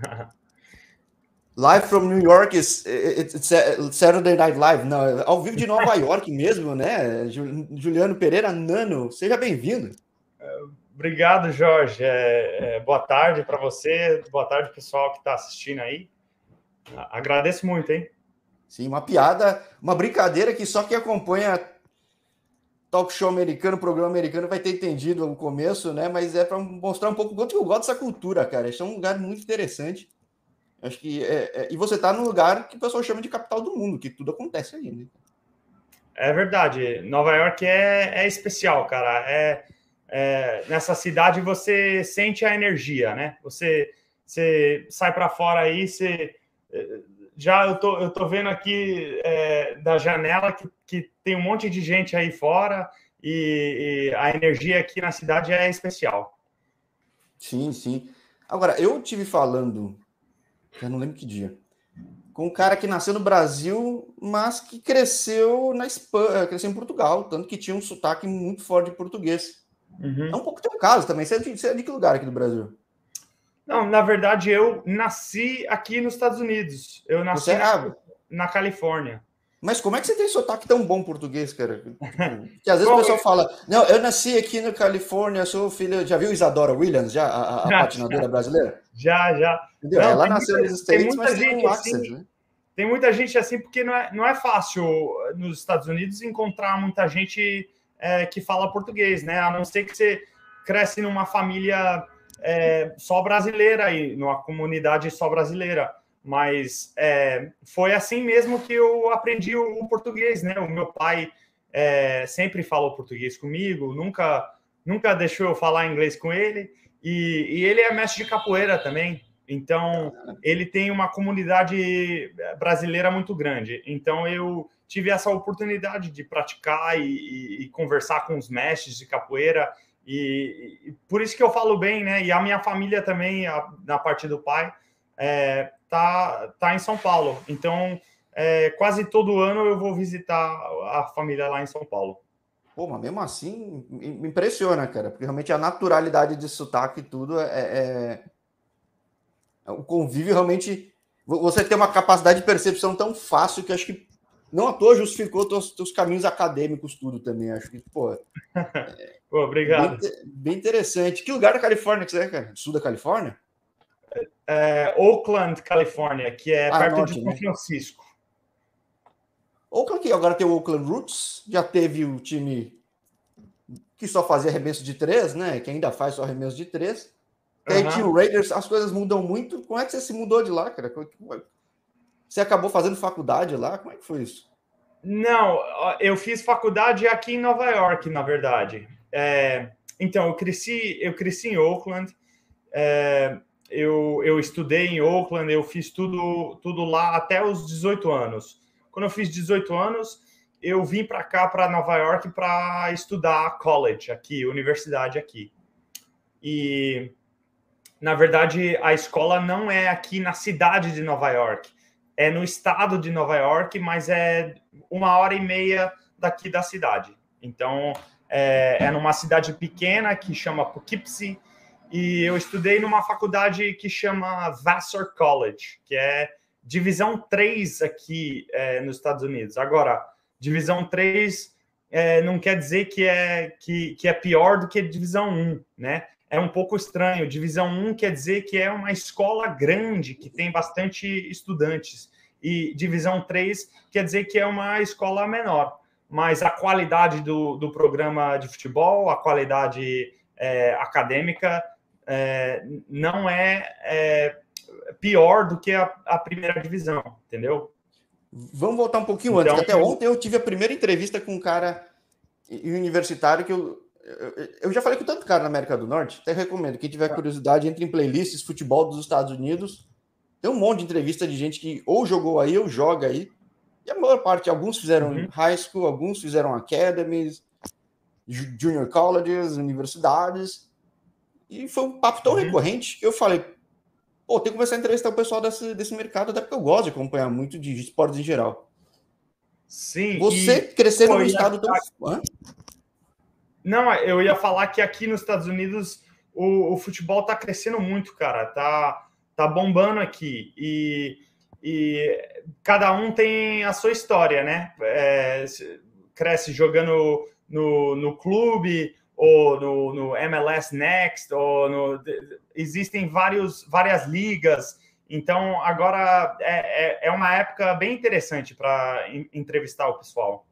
Live from New York is it's Saturday Night Live. Não, é ao vivo de Nova York mesmo, né? Juliano Pereira Nano, seja bem-vindo. Obrigado, Jorge. É, é, boa tarde para você, boa tarde, pessoal que está assistindo aí. Agradeço muito, hein? Sim, uma piada, uma brincadeira que só quem acompanha talk show americano, programa americano, vai ter entendido o começo, né? Mas é para mostrar um pouco quanto eu gosto dessa cultura, cara. Isso é um lugar muito interessante. Acho que é, é, e você está no lugar que o pessoal chama de capital do mundo, que tudo acontece ali. Né? É verdade. Nova York é, é especial, cara. É, é nessa cidade você sente a energia, né? Você, você sai para fora aí, você já eu tô, eu tô vendo aqui é, da janela que, que tem um monte de gente aí fora e, e a energia aqui na cidade é especial. Sim, sim. Agora, eu tive falando eu não lembro que dia, com um cara que nasceu no Brasil, mas que cresceu na Espanha, cresceu em Portugal, tanto que tinha um sotaque muito forte de português. Uhum. É um pouco teu caso também. Você é, de, você é de que lugar aqui do Brasil? Não, na verdade, eu nasci aqui nos Estados Unidos. Eu nasci você, na, é na Califórnia. Mas como é que você tem sotaque tão bom português, cara? Que às vezes o pessoal fala, não, eu nasci aqui na Califórnia, sou filho. Já viu Isadora Williams, já, a, a patinadora brasileira? Já, já. Entendeu? Não, Ela nasceu muita, nos States, mas gente tem um accent, assim, né? Tem muita gente assim, porque não é, não é fácil nos Estados Unidos encontrar muita gente é, que fala português, né? A não ser que você cresce numa família é, só brasileira aí, numa comunidade só brasileira. Mas é, foi assim mesmo que eu aprendi o, o português, né? O meu pai é, sempre falou português comigo, nunca nunca deixou eu falar inglês com ele, e, e, ele é mestre de capoeira também, então ele tem uma comunidade brasileira muito grande, então eu tive essa oportunidade de praticar e, e, e conversar com os mestres de capoeira, e, por isso que eu falo bem, né? E a minha família também, a, na parte do pai, é, tá, tá em São Paulo. Então, é, quase todo ano eu vou visitar a família lá em São Paulo. Pô, mas mesmo assim, me impressiona, cara, porque realmente a naturalidade de sotaque e tudo é, é, é. O convívio realmente. Você tem uma capacidade de percepção tão fácil que acho que não à toa justificou teus, teus caminhos acadêmicos, tudo também. Acho que, pô. É, pô obrigado. Bem, bem, interessante. Que lugar da Califórnia que você é, cara? Sul da Califórnia? é, Oakland, Califórnia, que é ah, perto norte, de São né? Francisco. Oakland, que agora tem o Oakland Roots, já teve o time que só fazia arremesso de três, né? Que ainda faz só arremesso de três. Tem uhum. o Raiders, as coisas mudam muito. Como é que você se mudou de lá, cara? É você acabou fazendo faculdade lá? Como é que foi isso? Não, eu fiz faculdade aqui em Nova York, na verdade. É, então, eu cresci, eu cresci em Oakland. É, eu, eu estudei em Oakland, eu fiz tudo, tudo lá até os 18 anos. Quando eu fiz 18 anos, eu vim para cá, para Nova York, para estudar college aqui, universidade aqui. E, na verdade, a escola não é aqui na cidade de Nova York, é no estado de Nova York, mas é uma hora e meia daqui da cidade. Então, é, é numa cidade pequena que chama Poughkeepsie, e eu estudei numa faculdade que chama Vassar College, que é divisão 3 aqui é, nos Estados Unidos. Agora, divisão 3 é, não quer dizer que é, que, que é pior do que divisão 1, né? É um pouco estranho. Divisão 1 quer dizer que é uma escola grande, que tem bastante estudantes. E divisão 3 quer dizer que é uma escola menor. Mas a qualidade do, do programa de futebol, a qualidade é, acadêmica é, não é, é, pior do que a, a, primeira divisão, entendeu? Vamos voltar um pouquinho então, antes. Até ontem eu tive a primeira entrevista com um cara universitário que eu, eu já falei com tanto cara na América do Norte, até recomendo. Quem tiver curiosidade, entre em playlists futebol dos Estados Unidos. Tem um monte de entrevista de gente que ou jogou aí ou joga aí. E a maior parte, alguns fizeram uhum. high school, alguns fizeram academies, junior colleges, universidades. E foi um papo tão uhum. recorrente que eu falei, pô, tem que começar a entrevistar o pessoal desse, desse mercado, até porque eu gosto de acompanhar muito de esportes em geral. Sim. Você e, crescer num estado tão. Hã? Não, eu ia falar que aqui nos Estados Unidos o, o futebol tá crescendo muito, cara. Tá, tá bombando aqui. E, e cada um tem a sua história, né? É, cresce jogando no, no clube, ou no, no MLS Next, ou no, existem vários, várias ligas. Então, agora é, é, é uma época bem interessante para entrevistar o pessoal.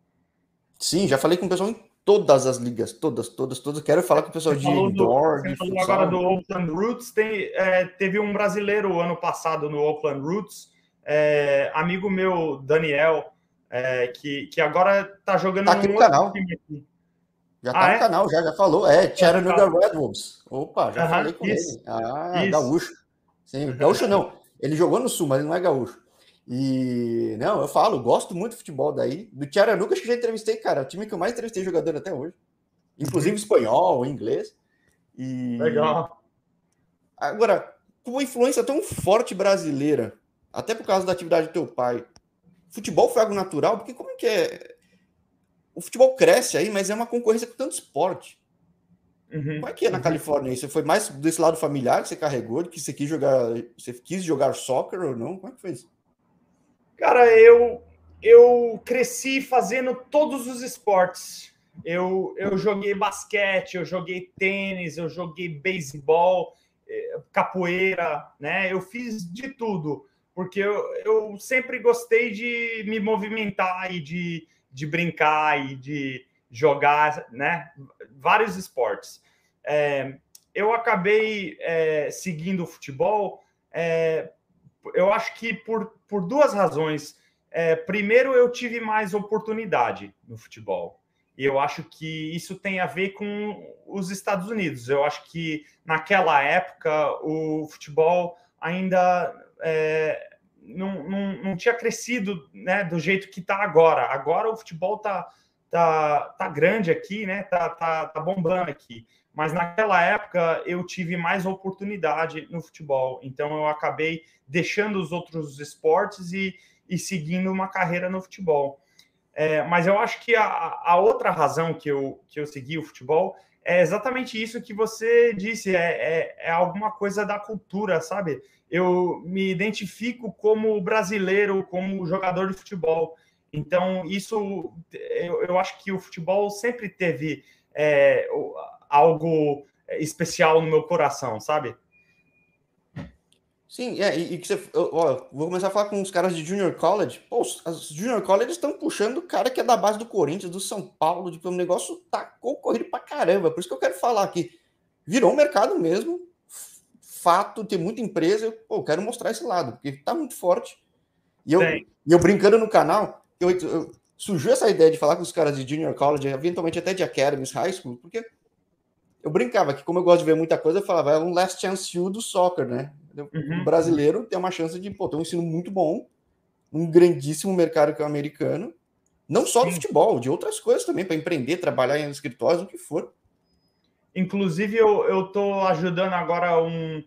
Sim, já falei com o pessoal em todas as ligas, todas, todas, todas. Quero falar com o pessoal de indoor, de futsal. agora do Oakland Roots. Tem, é, teve um brasileiro ano passado no Oakland Roots, é, amigo meu, Daniel, é, que, que agora está jogando tá aqui no canal. Aqui. Já tá ah, no é? canal, já, já falou. É, Chattanooga Red Wolves. Opa, já falei com isso, ele. Ah, isso. gaúcho. Sim, gaúcho não. Ele jogou no Sul, mas ele não é gaúcho. E, não, eu falo, gosto muito do futebol daí. Do Chattanooga, acho que já entrevistei, cara. O time que eu mais entrevistei jogador até hoje. Inclusive uhum. espanhol, inglês. E... Legal. Agora, com uma influência tão forte brasileira, até por causa da atividade do teu pai, futebol foi algo natural? Porque como que é o futebol cresce aí, mas é uma concorrência com tanto esporte. Uhum, Como é que é na. Califórnia? Você foi mais desse lado familiar que você carregou, que você quis jogar, você quis jogar soccer ou não? Como é que foi isso? Cara, eu eu cresci fazendo todos os esportes. Eu, eu joguei basquete, eu joguei tênis, eu joguei beisebol, eh, capoeira, né? Eu fiz de tudo, porque eu, eu sempre gostei de me movimentar e de, de brincar e de jogar, né? Vários esportes. É, eu acabei é, seguindo o futebol, é, eu acho que por, por duas razões. É, primeiro, eu tive mais oportunidade no futebol. E eu acho que isso tem a ver com os Estados Unidos. Eu acho que naquela época o futebol ainda é, não, não, não tinha crescido né, do jeito que está agora. Agora o futebol está tá, tá grande aqui, né? Tá, tá, tá bombando aqui. Mas naquela época eu tive mais oportunidade no futebol. Então eu acabei deixando os outros esportes e, e seguindo uma carreira no futebol. É, mas eu acho que a, a, outra razão que eu, que eu segui o futebol é exatamente isso que você disse, é, é, é alguma coisa da cultura, sabe? eu me identifico como brasileiro, como jogador de futebol. Então, isso eu, eu acho que o futebol sempre teve é, algo especial no meu coração, sabe? Sim, é, e, e que você. Ó, vou começar a falar com os caras de Junior College. Pô, os Junior College estão puxando o cara que é da base do Corinthians, do São Paulo, de, o negócio tá concorrido pra caramba. Por isso que eu quero falar aqui. Virou um mercado mesmo fato, tem muita empresa, eu pô, quero mostrar esse lado, porque está muito forte. E eu, e eu brincando no canal, eu, eu, surgiu essa ideia de falar com os caras de Junior College, eventualmente até de Academies High School, porque eu brincava que, como eu gosto de ver muita coisa, eu falava, é um last chance you do soccer, né? Uhum. O brasileiro tem uma chance de pô, ter um ensino muito bom, um grandíssimo mercado que é o americano, não só Sim. do futebol, de outras coisas também, para empreender, trabalhar em escritórios, o que for. Inclusive, eu estou ajudando agora um,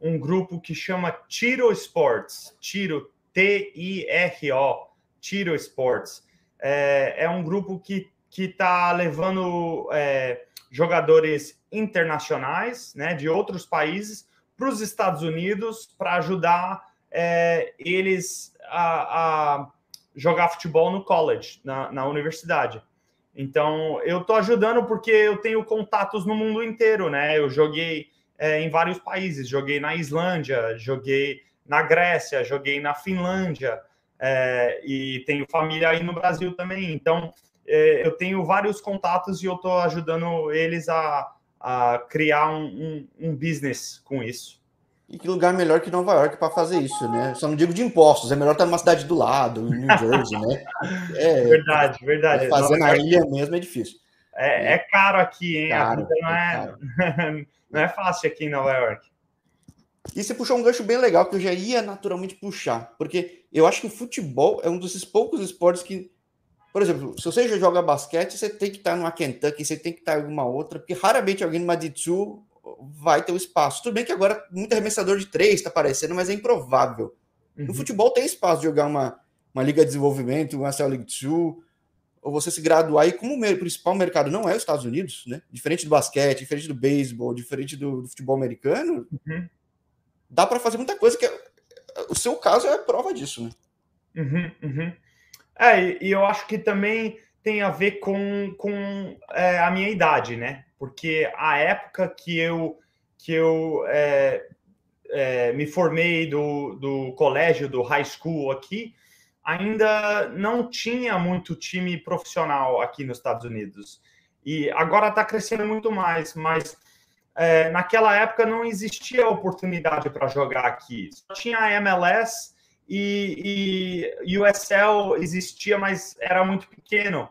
um grupo que chama Tiro Sports. Tiro, T-I-R-O, Tiro Sports. É, é um grupo que está levando é, jogadores internacionais né, de outros países para os Estados Unidos para ajudar é, eles a, a, jogar futebol no college, na, na universidade. Então, eu estou ajudando porque eu tenho contatos no mundo inteiro, né? Eu joguei é, em vários países, joguei na Islândia, joguei na Grécia, joguei na Finlândia, é, e tenho família aí no Brasil também. Então, é, eu tenho vários contatos e eu estou ajudando eles a, a criar um, um, um business com isso. E que lugar melhor que Nova York para fazer isso, né? Só não digo de impostos, é melhor estar numa cidade do lado, em New Jersey, né? É, verdade, verdade. Fazer na ilha mesmo é difícil. É, é caro aqui, hein? Caro, a vida não é, é não é fácil aqui em Nova York. E você puxou um gancho bem legal que eu já ia naturalmente puxar, porque eu acho que o futebol é um desses poucos esportes que, por exemplo, se você já joga basquete, você tem que estar numa Kentucky, você tem que estar em alguma outra, porque raramente alguém numa D2 vai ter o espaço. Tudo bem que agora muito arremessador de três está aparecendo, mas é improvável. Uhum. No futebol tem espaço de jogar uma, uma Liga de Desenvolvimento, uma Cell League 2, ou você se graduar. E como o principal mercado não é os Estados Unidos, né? diferente do basquete, diferente do beisebol, diferente do, do futebol americano, uhum. dá para fazer muita coisa que é, o seu caso é prova disso, né? Uhum, uhum. É, e eu acho que também tem a ver com, com é, a minha idade, né? Porque a época que eu, que eu é, é, me formei do, do colégio, do high school aqui, ainda não tinha muito time profissional aqui nos Estados Unidos. E agora está crescendo muito mais, mas é, naquela época não existia oportunidade para jogar aqui. Só tinha a MLS e, e USL existia, mas era muito pequeno.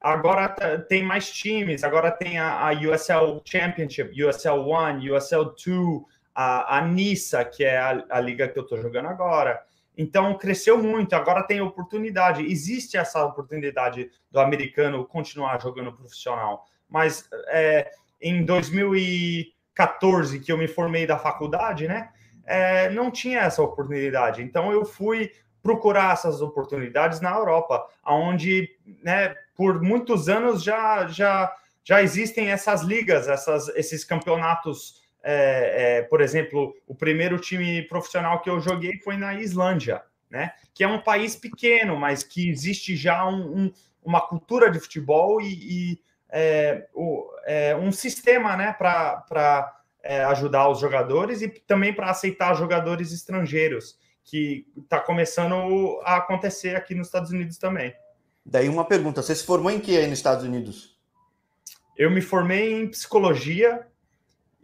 Agora tem mais times, agora tem a, a USL Championship, USL One, USL Two, a, a Nissa, que é a, a liga que eu estou jogando agora. Então cresceu muito, agora tem oportunidade. Existe essa oportunidade do americano continuar jogando profissional. Mas é, em 2014, que eu me formei da faculdade, né? É, não tinha essa oportunidade. Então eu fui procurar essas oportunidades na Europa, onde, né, por muitos anos já, já, já existem essas ligas, essas, esses campeonatos é, é, por exemplo, o primeiro time profissional que eu joguei foi na Islândia, né? Que é um país pequeno, mas que existe já um, um, uma cultura de futebol e, e é, o, é, um sistema, né, para é, ajudar os jogadores e também para aceitar jogadores estrangeiros, que está começando a acontecer aqui nos Estados Unidos também. Daí uma pergunta: você se formou em que aí nos Estados Unidos? Eu me formei em psicologia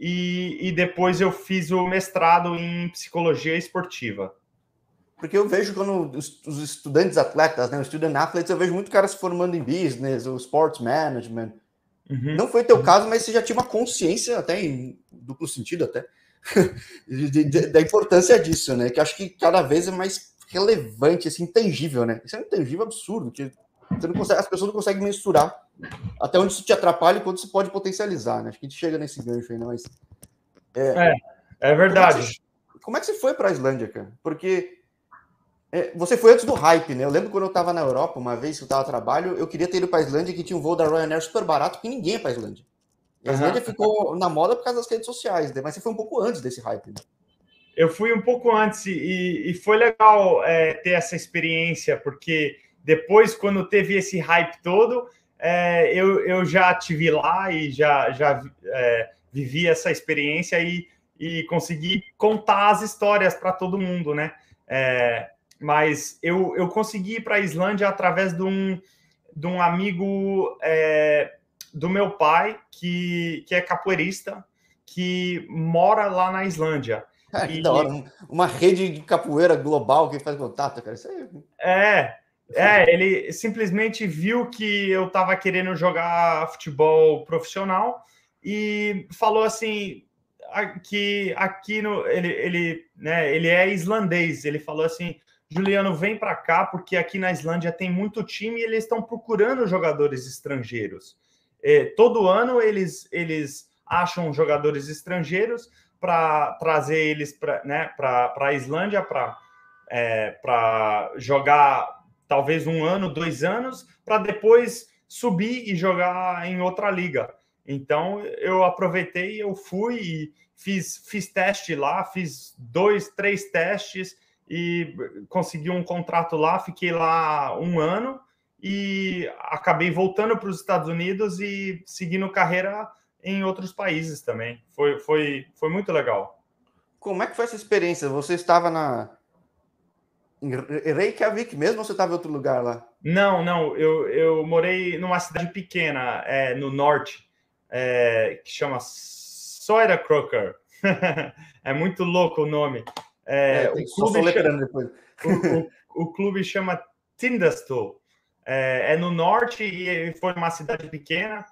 e, e depois eu fiz o mestrado em psicologia esportiva. Porque eu vejo quando os, os estudantes atletas, né, os student athletes, eu vejo muito caras se formando em business, ou sports management. Uhum. Não foi teu caso, mas você já tinha uma consciência, até em duplo sentido, até, de, de, da importância disso, né? Que acho que cada vez é mais relevante, assim, intangível, né? Isso é um intangível absurdo, que você não consegue, as pessoas não conseguem mensurar até onde isso te atrapalha e quanto isso pode potencializar, né? Acho que a gente chega nesse gancho aí, não, mas. É, é, é verdade. Como é que você, foi para a Islândia, cara? Porque é, você foi antes do hype, né? Eu lembro quando eu estava na Europa, uma vez que eu estava a trabalho, eu queria ter ido para a Islândia, que tinha um voo da Ryanair super barato, que ninguém ia para a Islândia. a Islândia uhum. ficou na moda por causa das redes sociais, né? mas você foi um pouco antes desse hype, né? Eu fui um pouco antes e, e foi legal é, ter essa experiência, porque depois, quando teve esse hype todo, é, eu, eu já tive lá e já, já é, vivi essa experiência e, e consegui contar as histórias para todo mundo, né? É, mas eu, eu consegui ir para a Islândia através de um, de um amigo é, do meu pai, que, que é capoeirista, que mora lá na Islândia. Ah, que e, da hora, uma rede de capoeira global que faz contato, cara. Isso aí... É, é, ele simplesmente viu que eu estava querendo jogar futebol profissional e falou assim que aqui no ele ele, né, ele é islandês. Ele falou assim: "Juliano, vem para cá porque aqui na Islândia tem muito time e eles estão procurando jogadores estrangeiros. É, todo ano eles eles acham jogadores estrangeiros para trazer eles para né, a Islândia para é, jogar talvez um ano, dois anos, para depois subir e jogar em outra liga. Então eu aproveitei, eu fui e fiz, fiz teste lá, fiz dois, três testes e consegui um contrato lá, fiquei lá um ano e acabei voltando para os Estados Unidos e seguindo carreira em outros países também. Foi, foi, foi muito legal. Como é que foi essa experiência? Você estava na, em Reykjavik mesmo ou você estava em outro lugar lá? Não, não. Eu, eu morei numa cidade pequena, é, no norte, é, que chama Crocker. é muito louco o nome. É, é, o, clube chama, o, o, o, clube chama. É, é, no norte e foi uma cidade pequena,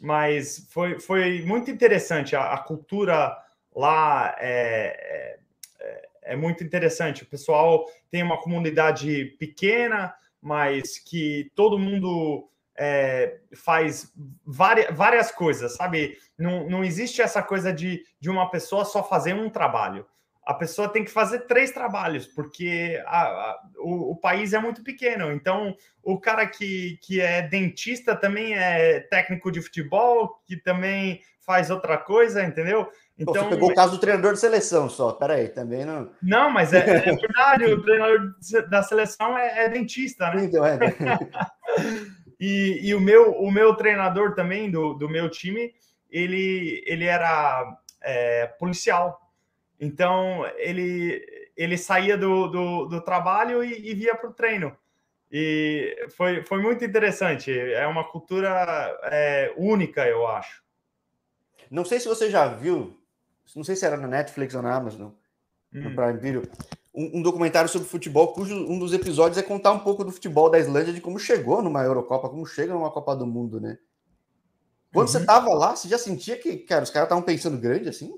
mas foi, foi muito interessante. A, a cultura lá é, é é muito interessante. O pessoal tem uma comunidade pequena, mas que todo mundo é, faz várias, várias coisas, sabe? Não, não existe essa coisa de, de uma pessoa só fazer um trabalho. A pessoa tem que fazer três trabalhos, porque a, a, o, o, país é muito pequeno. Então, o cara que, que é dentista também é técnico de futebol, que também faz outra coisa, entendeu? Então, você pegou o caso do treinador de seleção só, peraí, também não. Não, mas é, é verdade, o treinador da seleção é, é dentista, né? Então, é. e, e o, meu, o meu treinador também do, do meu time, ele, ele era é, policial. Então ele, ele saía do, do, do trabalho e, e via para o treino. E foi, foi muito interessante. É uma cultura é, única, eu acho. Não sei se você já viu, não sei se era na Netflix ou na Amazon, hum. no Prime Video, um, um, documentário sobre futebol, cujo um dos episódios é contar um pouco do futebol da Islândia, de como chegou numa Eurocopa, como chega numa Copa do Mundo, né? Quando uhum. você tava lá, você já sentia que, cara, os caras estavam pensando grande assim?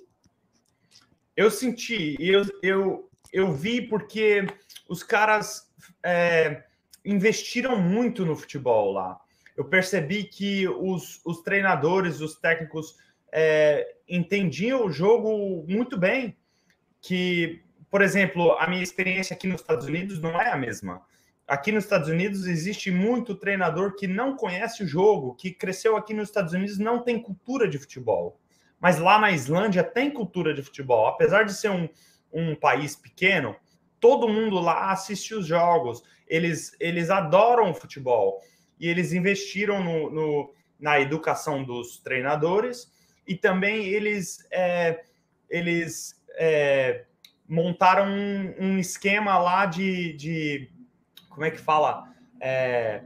Eu senti, eu, eu, eu vi porque os caras é, investiram muito no futebol lá. Eu percebi que os, os treinadores, os técnicos é, entendiam o jogo muito bem. Que, por exemplo, a minha experiência aqui nos Estados Unidos não é a mesma. Aqui nos Estados Unidos existe muito treinador que não conhece o jogo, que cresceu aqui nos Estados Unidos não tem cultura de futebol. Mas lá na Islândia tem cultura de futebol. Apesar de ser um, um país pequeno, todo mundo lá assiste os jogos. Eles, eles adoram futebol. E eles investiram no, no na educação dos treinadores e também eles, é, eles é, montaram um, um, esquema lá de, de como é que fala? É,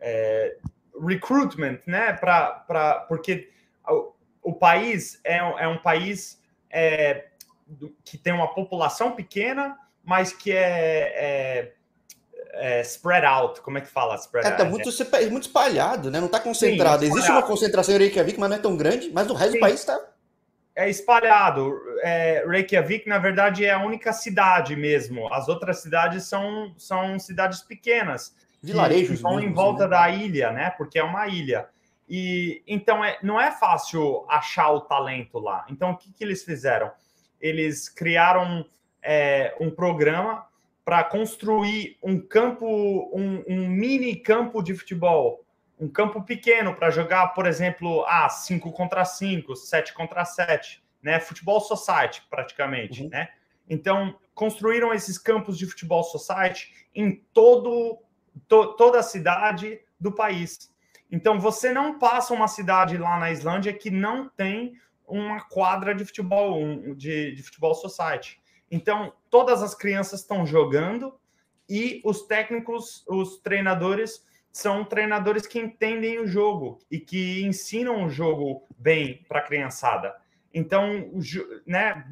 é, recruitment, né? Pra, pra, porque o, país é, é um país é, que tem uma população pequena, mas que é, é, é spread out. Como é que fala? Spread é, tá muito, muito espalhado, né? Não está concentrado. Sim, Existe uma concentração em Reykjavik, mas não é tão grande, mas o resto Sim. do país está é espalhado. É, Reykjavik, na verdade, é a única cidade mesmo. As outras cidades são, são cidades pequenas. Vilarejos. Estão em volta né? da ilha, né? Porque é uma ilha. E então é, não é fácil achar o talento lá. Então, o que, que eles fizeram? Eles criaram é, um programa para construir um campo, um, um mini campo de futebol um campo pequeno para jogar, por exemplo, ah, 5 contra 5, 7 contra 7, né? Futebol society, praticamente, uhum. né? Então, construíram esses campos de futebol society em todo, to, toda a cidade do país. Então, você não passa uma cidade lá na Islândia que não tem uma quadra de futebol, de, de futebol society. Então, todas as crianças estão jogando e os técnicos, os treinadores são treinadores que entendem o jogo e que ensinam o jogo bem para a criançada. Então, né,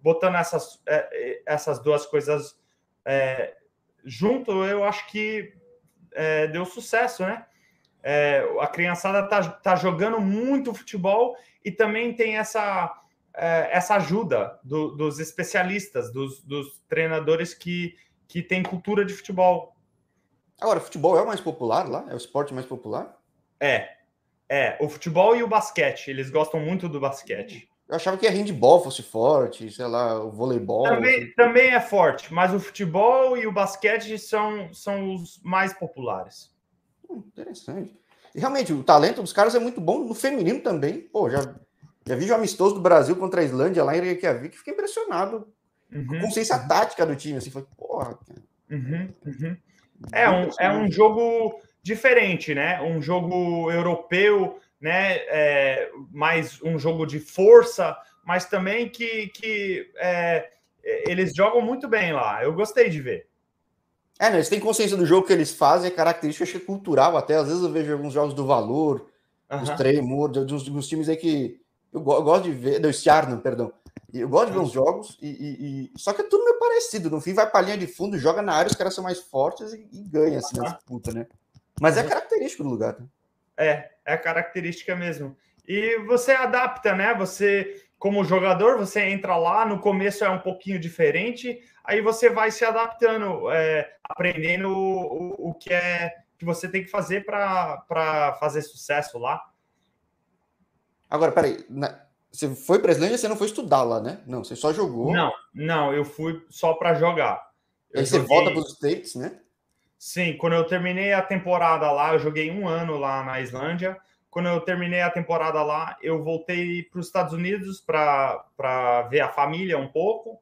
botando essas, é, é, essas duas coisas é, junto, eu acho que é, deu sucesso, né? É, a criançada tá, tá jogando muito futebol e também tem essa, é, essa ajuda do, dos especialistas, dos, dos treinadores que, que têm cultura de futebol. Agora, o futebol é o mais popular lá? É o esporte mais popular? É. É, o futebol e o basquete. Eles gostam muito do basquete. Eu achava que a handball fosse forte, sei lá, o voleibol. Também, assim. também é forte, mas o futebol e o basquete são, são os mais populares. Hum, interessante. E realmente, o talento dos caras é muito bom no feminino também. Pô, já, já vi o amistoso do Brasil contra a Islândia lá em Reykjavik, fiquei impressionado uhum. com a consciência tática do time. Assim, foi, porra. Uhum, uhum. É um, é um jogo diferente, né? Um jogo europeu, né? É, mais um jogo de força, mas também que, que é, eles jogam muito bem lá. Eu gostei de ver. É, né, eles têm consciência do jogo que eles fazem, é característica acho que é cultural até. Às vezes eu vejo alguns jogos do Valor, uhum. dos Tremor, dos, dos times aí que eu, eu gosto de ver, do Stjarnan, perdão, eu gosto de ver uns jogos, e, e, e, só que é tudo meio parecido. No fim, vai para a linha de fundo, joga na área, os caras são mais fortes e, e ganha assim, na disputa, né? Mas é característico do lugar. Né? É, é característica mesmo. E você adapta, né? Você, como jogador, você entra lá, no começo é um pouquinho diferente, aí você vai se adaptando, é, aprendendo o, o, o que é que você tem que fazer para fazer sucesso lá. Agora, peraí, na, você foi para a Islândia, você não foi estudar lá, né? Não, você só jogou. Não, não, eu fui só para jogar. Eu Aí você joguei... volta para os States, né? Sim, quando eu terminei a temporada lá, eu joguei um ano lá na Islândia. quando eu terminei a temporada lá, eu voltei para os Estados Unidos para ver a família um pouco.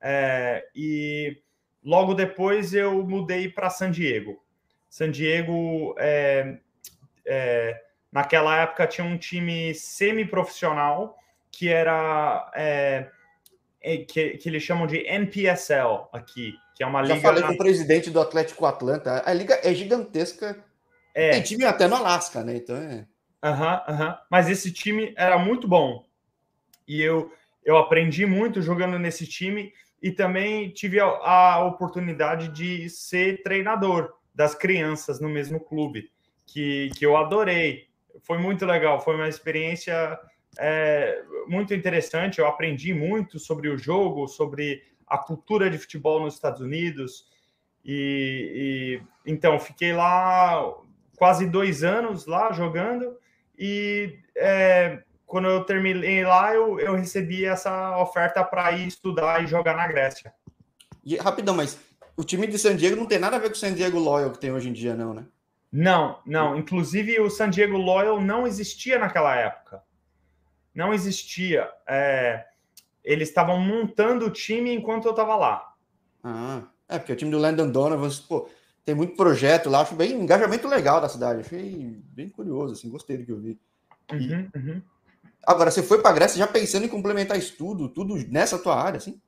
É, e logo depois eu mudei para San Diego. San Diego, é, é, naquela época, tinha um time semi-profissional que era. É, é, que, que eles chamam de NPSL aqui, que é uma Já liga. falei com o presidente do Atlético Atlanta. A liga é gigantesca. É. Tem time até no Alasca, né? Então é. Aham, uhum, aham. Uhum. Mas esse time era muito bom. E eu, eu aprendi muito jogando nesse time e também tive a, a oportunidade de ser treinador das crianças no mesmo clube, que, que eu adorei. Foi muito legal, foi uma experiência é, muito interessante. Eu aprendi muito sobre o jogo, sobre a cultura de futebol nos Estados Unidos. E, e então fiquei lá quase dois anos lá jogando e é, quando eu terminei lá eu, eu recebi essa oferta para ir estudar e jogar na Grécia. E rapidão, mas o time de San Diego não tem nada a ver com o San Diego Loyal que tem hoje em dia, não, né? Não, não. Inclusive o San Diego Loyal não existia naquela época não existia. É, eles estavam montando o time enquanto eu estava lá. Ah, é, porque o time do Landon Donovan, pô, tem muito projeto lá, acho bem engajamento legal da cidade. Achei bem curioso, assim, gostei do que eu vi. Uhum, uhum. Agora, você foi para a Grécia já pensando em complementar estudo, tudo nessa tua área, assim?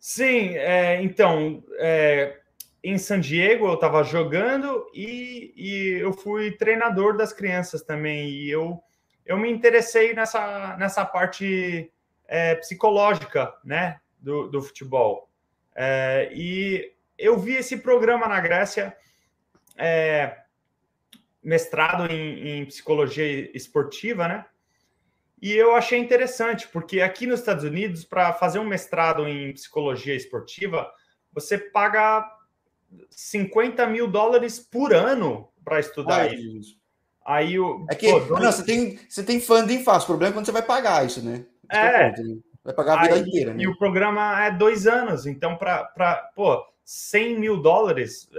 Sim, é, então, é, em San Diego eu estava jogando e, e eu fui treinador das crianças também. E eu eu me interessei nessa, nessa parte é, psicológica né, do, do futebol. É, e eu vi esse programa na Grécia, é, mestrado em, em, psicologia esportiva, né? E eu achei interessante, porque aqui nos Estados Unidos, para fazer um mestrado em psicologia esportiva, você paga 50 mil dólares por ano para estudar Ai, isso. Aí o. É que, pô, não, você tem, você tem funding fácil. O problema é quando você vai pagar isso, né? Isso é. né? Vai pagar a vida aí, inteira. Né? E o programa é dois anos. Então, para. Pô, 100 mil dólares é,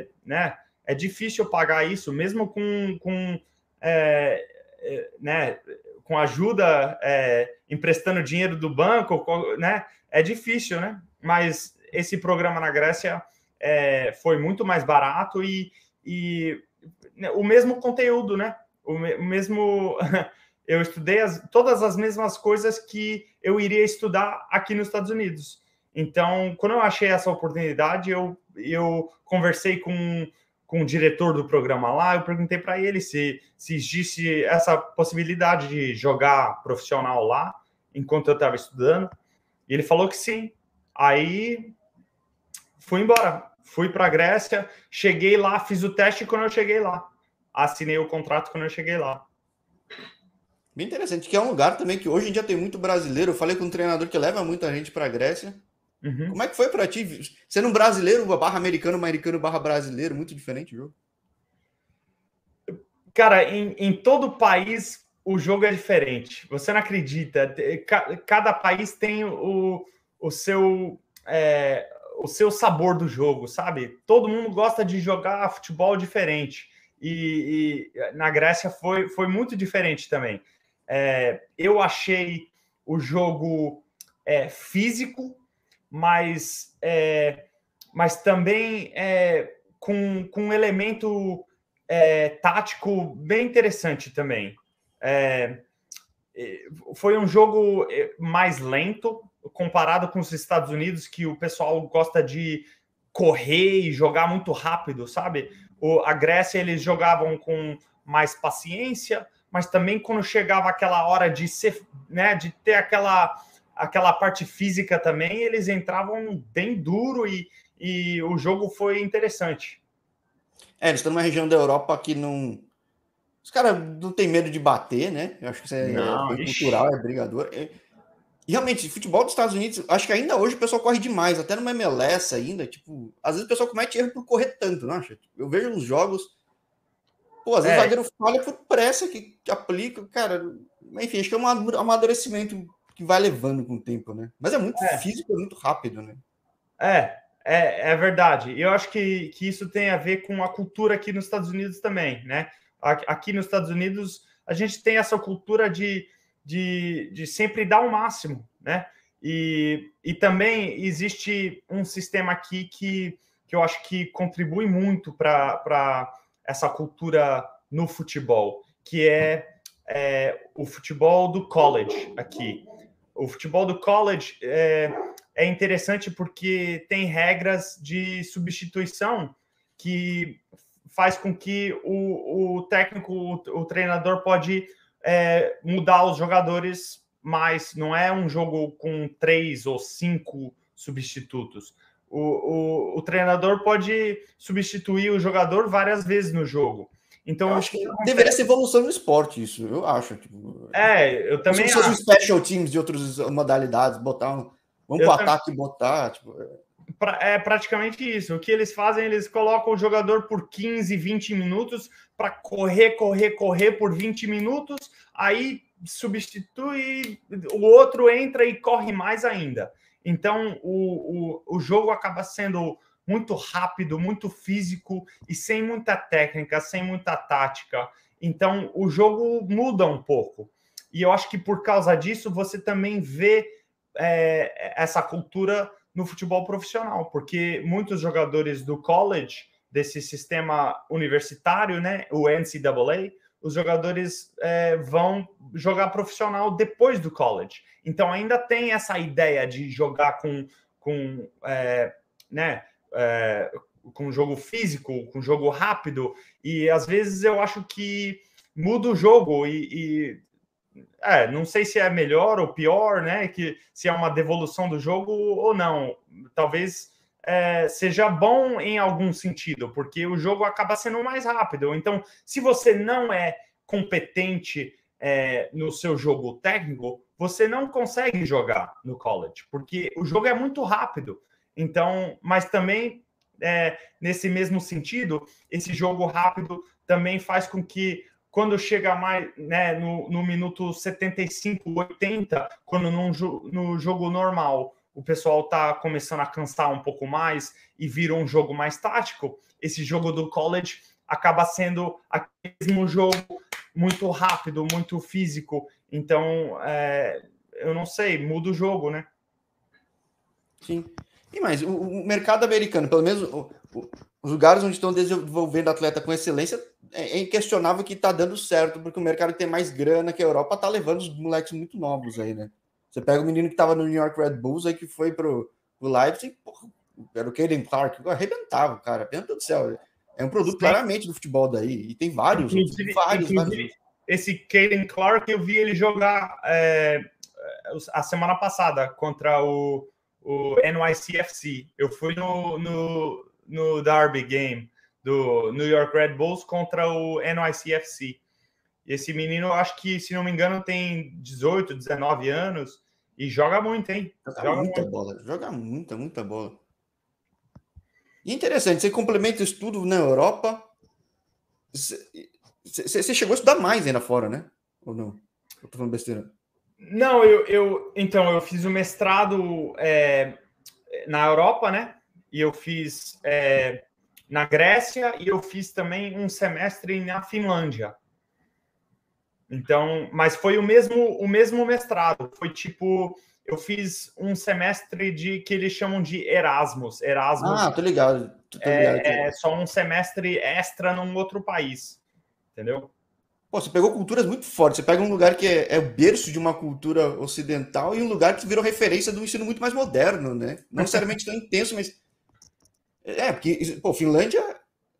é, né, é difícil pagar isso, mesmo com. com é, é né, com ajuda, é, emprestando dinheiro do banco, né? É difícil, né? Mas esse programa na Grécia é, foi muito mais barato e, e né, o mesmo conteúdo, né? O, mesmo. eu estudei as, todas as mesmas coisas que eu iria estudar aqui nos Estados Unidos. Então, quando eu achei essa oportunidade, eu, eu conversei com, com o diretor do programa lá, eu perguntei para ele se, se existe essa possibilidade de jogar profissional lá, enquanto eu estava estudando. E ele falou que sim. Aí fui embora fui para a Grécia, cheguei lá, fiz o teste quando eu cheguei lá. Assinei o contrato quando eu cheguei lá. Bem interessante, que é um lugar também que hoje em dia tem muito brasileiro. Eu falei com um treinador que leva muita gente para a Grécia. Uhum. Como é que foi para ti? Sendo um brasileiro, barra americano, americano barra brasileiro, muito diferente o jogo. Cara, em, em todo país o jogo é diferente. Você não acredita. Cada país tem o, o seu. É, o seu sabor do jogo, sabe? Todo mundo gosta de jogar futebol diferente. E, e na Grécia foi, foi muito diferente também. É, eu achei o jogo é, físico, mas, é, mas também é, com, com um elemento é, tático bem interessante também. É, foi um jogo mais lento, comparado com os Estados Unidos, que o pessoal gosta de correr e jogar muito rápido, sabe? O, a Grécia eles jogavam com mais paciência, mas também quando chegava aquela hora de ser, né, de ter aquela aquela parte física também, eles entravam bem duro e, e o jogo foi interessante. É, eles estão numa região da Europa que não. Os caras não tem medo de bater, né? Eu acho que isso é, não, é cultural, é brigador. É, e realmente, futebol dos Estados Unidos, acho que ainda hoje o pessoal corre demais, até numa MLS ainda, tipo, às vezes o pessoal comete erro por correr tanto, não acha? Eu vejo uns jogos, pô, às vezes é. o zagueiro falha por pressa que, que aplica, cara, enfim, acho que é um amadurecimento que vai levando com o tempo, né? Mas é muito é. físico, é muito rápido, né? É, é, é verdade. E eu acho que, que isso tem a ver com a cultura aqui nos Estados Unidos também, né? Aqui nos Estados Unidos, a gente tem essa cultura de, de, de sempre dar o máximo, né? E, e também existe um sistema aqui que, que eu acho que contribui muito para essa cultura no futebol, que é, é, o futebol do college aqui. O futebol do college é, é interessante porque tem regras de substituição que faz com que o, o técnico, o, o treinador pode é, mudar os jogadores mais. Não é um jogo com três ou cinco substitutos. O, o, o treinador pode substituir o jogador várias vezes no jogo. Então, eu acho que deveria ser evolução no esporte, isso, eu acho. Tipo, é, eu também. Se acho. special teams de outras modalidades, botar um. Vamos para o ataque e botar. Tipo, é praticamente isso. O que eles fazem, eles colocam o jogador por 15, 20 minutos para correr, correr, correr por 20 minutos, aí substitui, o outro entra e corre mais ainda. Então, o, o, o jogo acaba sendo muito rápido, muito físico e sem muita técnica, sem muita tática. Então, o jogo muda um pouco. E eu acho que por causa disso, você também vê é, essa cultura no futebol profissional, porque muitos jogadores do college, desse sistema universitário, né, o NCAA, os jogadores é, vão jogar profissional depois do college. Então ainda tem essa ideia de jogar com, com é, né, é, com jogo físico, com jogo rápido, e às vezes eu acho que muda o jogo e, e é, não sei se é melhor ou pior, né? Que se é uma devolução do jogo ou não. Talvez é, seja bom em algum sentido, porque o jogo acaba sendo mais rápido. Então, se você não é competente é, no seu jogo técnico, você não consegue jogar no college, porque o jogo é muito rápido. Então, mas também é, nesse mesmo sentido, esse jogo rápido também faz com que quando chega mais né, no, no minuto 75, 80, quando num, no jogo normal o pessoal está começando a cansar um pouco mais e vira um jogo mais tático, esse jogo do college acaba sendo aquele mesmo jogo muito rápido, muito físico. Então, é, eu não sei, muda o jogo, né? Sim. E mais, o, o mercado americano, pelo menos o, o, os lugares onde estão desenvolvendo atleta com excelência, é, é inquestionável que está dando certo, porque o mercado tem mais grana que a Europa, está levando os moleques muito novos aí, né? Você pega o menino que estava no New York Red Bulls aí, que foi pro, pro Leipzig, porra, era o Caden Clark, arrebentava, cara, meu Deus do céu. É um produto Sim. claramente do futebol daí, e tem vários, inclusive, vários, inclusive, vários. Esse Caden Clark, eu vi ele jogar é, a semana passada contra o, o NYCFC. Eu fui no, no, no Derby Game do New York Red Bulls contra o NYCFC. Esse menino, acho que, se não me engano, tem 18, 19 anos e joga muito, hein? Joga, joga muita muito. bola, joga muita, muita bola. E interessante, você complementa isso tudo na Europa. Você chegou a estudar mais ainda fora, né? Ou não? Eu tô falando besteira. Não, eu, eu então eu fiz o mestrado é, na Europa, né? E eu fiz é, na Grécia e eu fiz também um semestre na Finlândia. Então, mas foi o mesmo o mesmo mestrado. Foi tipo eu fiz um semestre de que eles chamam de Erasmus. Erasmus. Ah, tô ligado. Tô ligado. É, é só um semestre extra num outro país. Entendeu? Pô, você pegou culturas muito fortes. Você pega um lugar que é, é berço de uma cultura ocidental e um lugar que virou referência de um ensino muito mais moderno, né? Não necessariamente tão intenso, mas. É, porque, pô, Finlândia,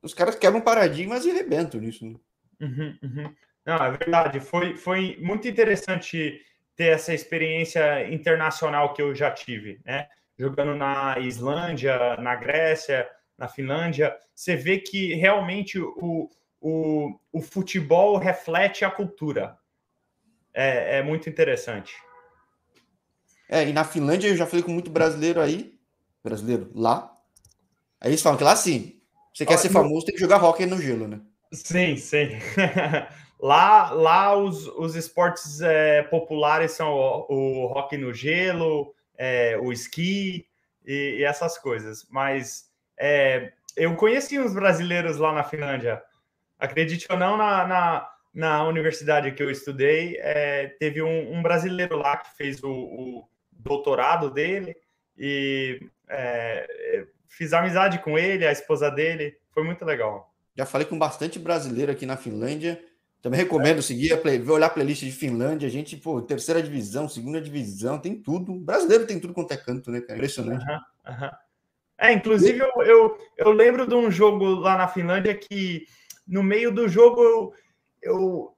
os caras quebram paradigmas e arrebentam nisso, né? Uhum, uhum. Não, é verdade. Foi, foi muito interessante ter essa experiência internacional que eu já tive, né? Jogando na Islândia, na Grécia, na Finlândia, você vê que realmente o, o, o futebol reflete a cultura. É, é muito interessante. É, e na Finlândia eu já falei com muito brasileiro aí, brasileiro lá. Aí eles falam que lá sim, você quer ser famoso, tem que jogar hockey no gelo, né? Sim, sim. Lá, lá os, os esportes é, populares são o, o hockey no gelo, é, o esqui e, e, essas coisas. Mas é, eu conheci uns brasileiros lá na Finlândia. Acredite ou não, na, na, na universidade que eu estudei, é, teve um, um, brasileiro lá que fez o, o doutorado dele e é, fiz amizade com ele, a esposa dele, foi muito legal. Já falei com bastante brasileiro aqui na Finlândia. Também recomendo seguir, a play, olhar a playlist de Finlândia. A gente, pô, terceira divisão, segunda divisão, tem tudo. O brasileiro tem tudo quanto é canto, né, cara? Impressionante. É, inclusive, eu, eu, eu, lembro de um jogo lá na Finlândia que no meio do jogo eu, eu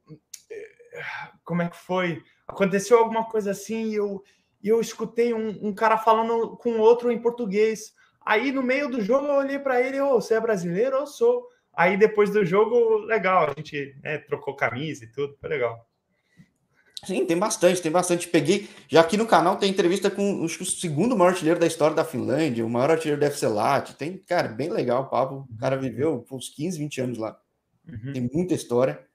como é que foi? Aconteceu alguma coisa assim e eu, eu escutei um, um, cara falando com outro em português. Aí no meio do jogo eu olhei para ele, oh, você é brasileiro? Eu sou. Aí depois do jogo, legal, a gente né, trocou camisa e tudo, foi legal. Sim, tem bastante, tem bastante. Peguei, já aqui no canal tem entrevista com acho, o segundo maior artilheiro da história da Finlândia, o maior artilheiro da FC Lat. Tem, cara, bem legal o papo. O cara viveu uns 15, 20 anos lá. Uhum. Tem muita história.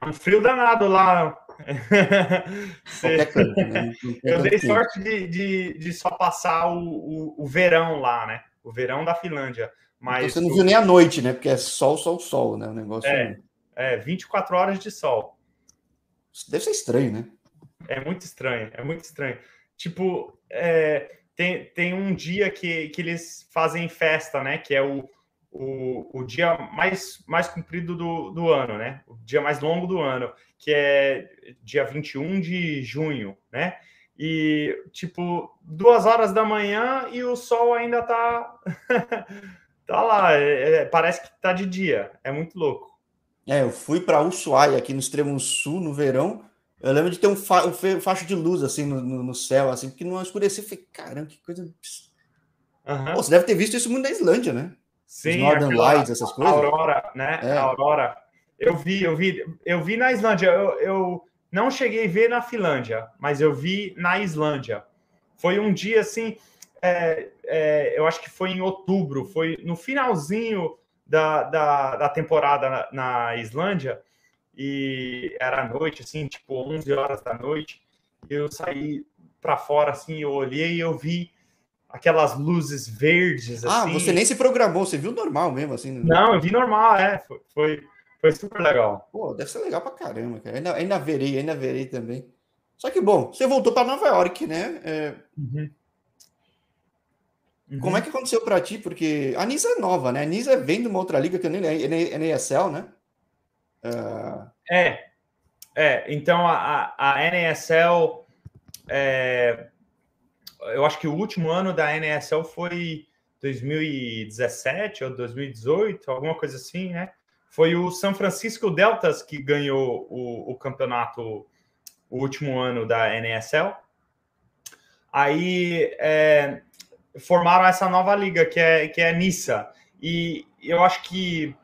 É um frio danado lá. Canto, né? Eu dei sorte de, de, de, só passar o, o, o, verão lá, né? O verão da Finlândia. Mas então você não viu nem a noite, né? Porque é sol, sol, sol, né? O negócio. É, é 24 horas de sol. Isso deve ser estranho, né? É muito estranho, é muito estranho. Tipo, é, tem, tem um dia que, que eles fazem festa, né? Que é o, o, o dia mais, mais comprido do, do ano, né? O dia mais longo do ano, que é dia 21 de junho, né? E, tipo, duas horas da manhã e o sol ainda tá, tá lá. É, é, parece que tá de dia. É muito louco. É, eu fui para Ushuaia, aqui no extremo sul, no verão. Eu lembro de ter um, fa um facho de luz assim no, no, no, céu, assim, porque não escureceu. Eu falei, caramba, que coisa. Uhum. Pô, você deve ter visto isso muito na Islândia, né? Sim, Northern Lights, essas coisas. Aurora, né? É. Aurora. Eu vi, eu vi, eu vi na Islândia. Eu, eu não cheguei a ver na Finlândia, mas eu vi na Islândia. Foi um dia assim, é, é, eu acho que foi em outubro, foi no finalzinho da, da, da temporada na, na, Islândia, e era noite, assim, tipo 11 horas da noite. Eu saí para fora, assim, eu olhei e eu vi aquelas luzes verdes. Ah, assim. você nem se programou, você viu normal mesmo, assim? Não, eu vi normal, é. Foi, foi, foi super legal. Pô, deve ser legal pra caramba, cara. Ainda, ainda verei, ainda verei também. Só que, bom, você voltou para Nova York, né? É... Uhum. Uhum. Como é que aconteceu para ti? Porque a Nisa é nova, né? A Nisa vem de uma outra liga que nem é NASL, né? Uh... É, é. Então a, a, NASL é, eu acho que o último ano da NSL foi 2017 ou 2018, alguma coisa assim, né? Foi o São Francisco Deltas que ganhou o, o campeonato o último ano da NSL. Aí é, formaram essa nova liga que é, que é a Nissa. E eu acho que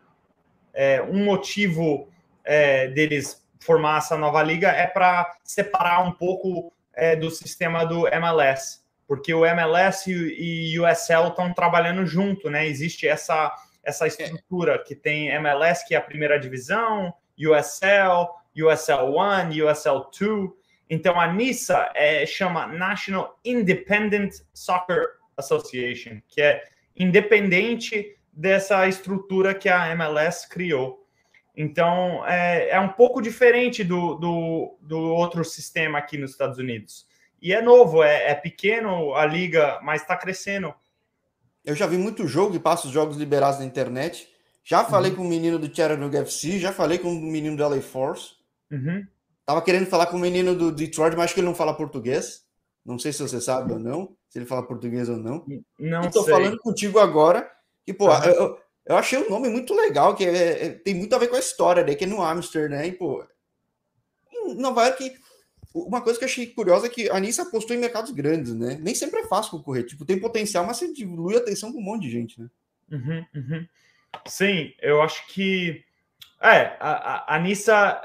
é, um motivo é, deles formar essa nova liga é para separar um pouco é, do sistema do MLS porque o MLS e o USL estão trabalhando junto, né? Existe essa, essa estrutura que tem MLS, que é a primeira divisão, USL, USL 1, USL 2. Então a NISA é, chama National Independent Soccer Association, que é independente dessa estrutura que a MLS criou. Então é, é um pouco diferente do, do, do outro sistema aqui nos Estados Unidos. E é novo, é, é pequeno a liga, mas está crescendo. Eu já vi muito jogo e passo os jogos liberados na internet. Já falei uhum. com o menino do Chattanooga FC, já falei com o menino do LA Force. Uhum. Tava querendo falar com o menino do Detroit, mas acho que ele não fala português. Não sei se você sabe ou não, se ele fala português ou não. Não Estou falando contigo agora. E, pô, uhum. eu, eu achei o nome muito legal, que é, é, tem muito a ver com a história, né? Que é no Amsterdã, né? E, pô, em Nova York uma coisa que eu achei curiosa é que a Nissa apostou em mercados grandes, né? Nem sempre é fácil concorrer. Tipo, tem potencial, mas você dilui a atenção com um monte de gente, né? Uhum, uhum. Sim, eu acho que. É, a, a, Nissa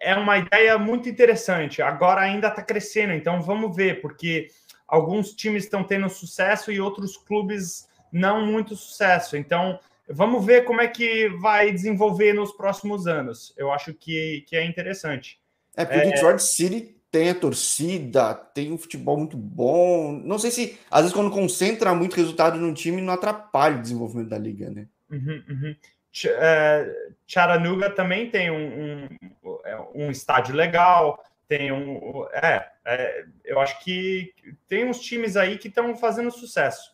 é uma ideia muito interessante. Agora ainda está crescendo, então vamos ver, porque alguns times estão tendo sucesso e outros clubes não muito sucesso. Então, vamos ver como é que vai desenvolver nos próximos anos. Eu acho que, que é interessante. É porque é... o Detroit City tem a torcida, tem um futebol muito bom. Não sei se, às vezes, quando concentra muito resultado no time, não atrapalha o desenvolvimento da liga, né? Uhum, uhum. é, Chattanooga também tem um, um, é, um, estádio legal, tem um. É, é, eu acho que tem uns times aí que estão fazendo sucesso.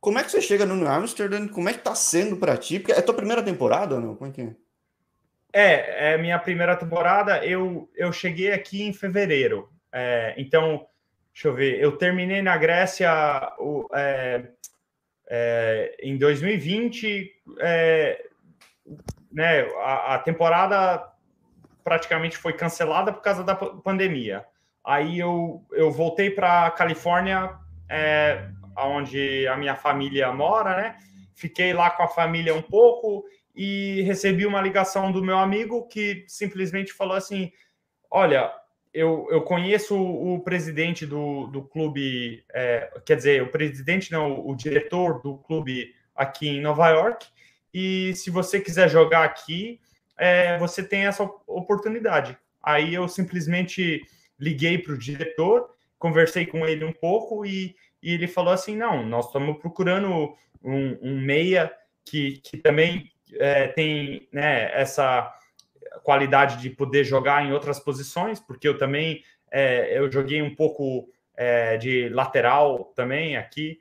Como é que você chega no Amsterdam? Como é que tá sendo para ti? Porque é tua primeira temporada ou não? Como é que é? É, é minha primeira temporada. Eu, eu cheguei aqui em fevereiro. É, então, deixa eu ver. Eu terminei na Grécia o, é, é, em 2020. É, né, a, a, temporada praticamente foi cancelada por causa da pandemia. Aí eu, eu voltei para Califórnia é, onde a minha família mora, né? Fiquei lá com a família um pouco e recebi uma ligação do meu amigo que simplesmente falou assim: Olha, eu, eu conheço o, presidente do, do clube, é, quer dizer, o presidente não, o diretor do clube aqui em Nova York, e se você quiser jogar aqui, é, você tem essa oportunidade. Aí eu simplesmente liguei para o diretor, conversei com ele um pouco e e ele falou assim: não, nós estamos procurando um, um meia que, que também é, tem né, essa qualidade de poder jogar em outras posições, porque eu também é, eu joguei um pouco é, de lateral também aqui.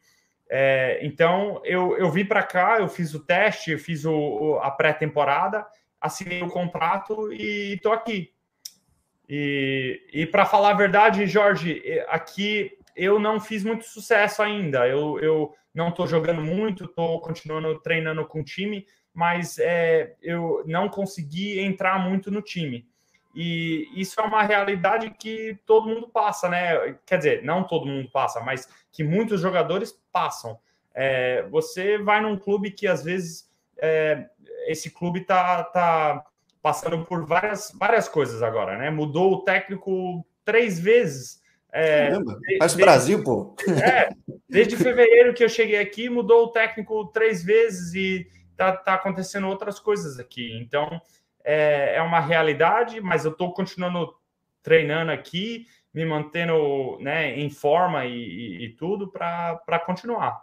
É, então eu, eu vim para cá, eu fiz o teste, eu fiz o, a pré-temporada, assinei o contrato e estou aqui. E, e para falar a verdade, Jorge, aqui eu não fiz muito sucesso ainda. Eu, eu não estou jogando muito, estou continuando treinando com o time, mas é, eu não consegui entrar muito no time. E isso é uma realidade que todo mundo passa, né? Quer dizer, não todo mundo passa, mas que muitos jogadores passam. É, você vai num clube que às vezes é, esse clube tá, tá passando por várias, várias coisas agora, né? Mudou o técnico três vezes é, Caramba, faz o Brasil, pô. É, desde fevereiro que eu cheguei aqui, mudou o técnico três vezes e tá, tá acontecendo outras coisas aqui. Então, é, é uma realidade, mas eu estou continuando treinando aqui, me mantendo né, em forma e, e, e tudo para continuar.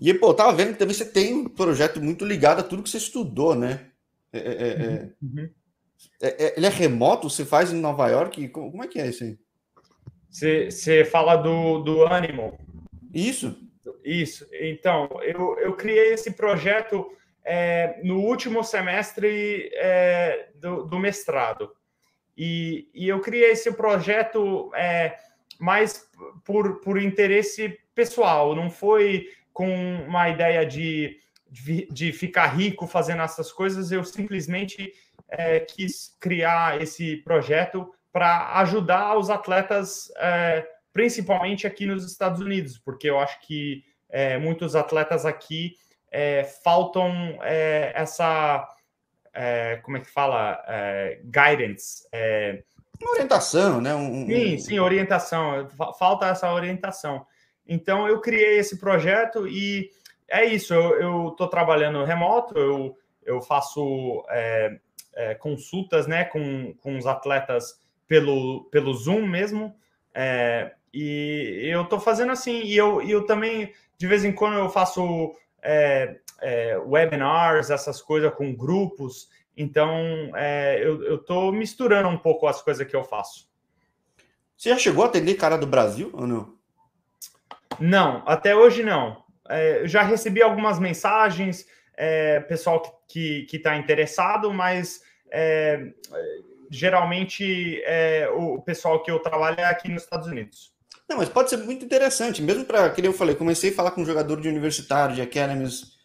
E, pô, eu tava vendo que também você tem um projeto muito ligado a tudo que você estudou, né? É, é, é, é. uhum. É, ele é remoto? Você faz em Nova York? Como, como é que é isso aí? Você fala do, do Animal. Isso. Isso. Então, eu, eu criei esse projeto é, no último semestre é, do, do, mestrado. E, e, eu criei esse projeto é, mais por, por interesse pessoal, não foi com uma ideia de, de, de ficar rico fazendo essas coisas, eu simplesmente é, quis criar esse projeto para ajudar os atletas, é, principalmente aqui nos Estados Unidos, porque eu acho que é, muitos atletas aqui é, faltam é, essa, é, como é que fala, é, guidance. orientação, né? Um, sim, sim, orientação. Falta essa orientação. Então, eu criei esse projeto e é isso. Eu estou trabalhando remoto, eu, eu faço consultas né, com, com os atletas pelo, pelo Zoom mesmo. É, e eu estou fazendo assim, e eu, eu também, de vez em quando, eu faço é, é, webinars, essas coisas com grupos. Então, é, eu estou misturando um pouco as coisas que eu faço. Você já chegou a atender cara do Brasil ou não? Não, até hoje não. É, eu já recebi algumas mensagens, é, pessoal que está interessado, mas é, geralmente é, o pessoal que eu trabalho é aqui nos Estados Unidos. Não, mas pode ser muito interessante, mesmo para que eu falei, comecei a falar com um jogador de universitário, de academies.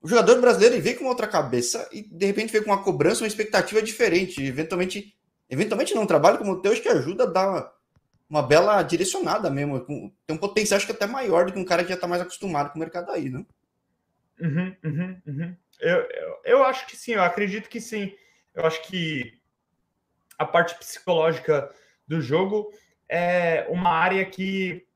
O jogador brasileiro ele vem com outra cabeça e de repente vem com uma cobrança, uma expectativa diferente. Eventualmente, eventualmente não, um trabalho como o teu acho que ajuda a dar uma bela direcionada mesmo. Tem um potencial, acho que até maior do que um cara que já está mais acostumado com o mercado aí, não? Uhum, uhum, uhum. Eu, eu, eu acho que sim, eu acredito que sim. Eu acho que a parte psicológica do jogo é uma área que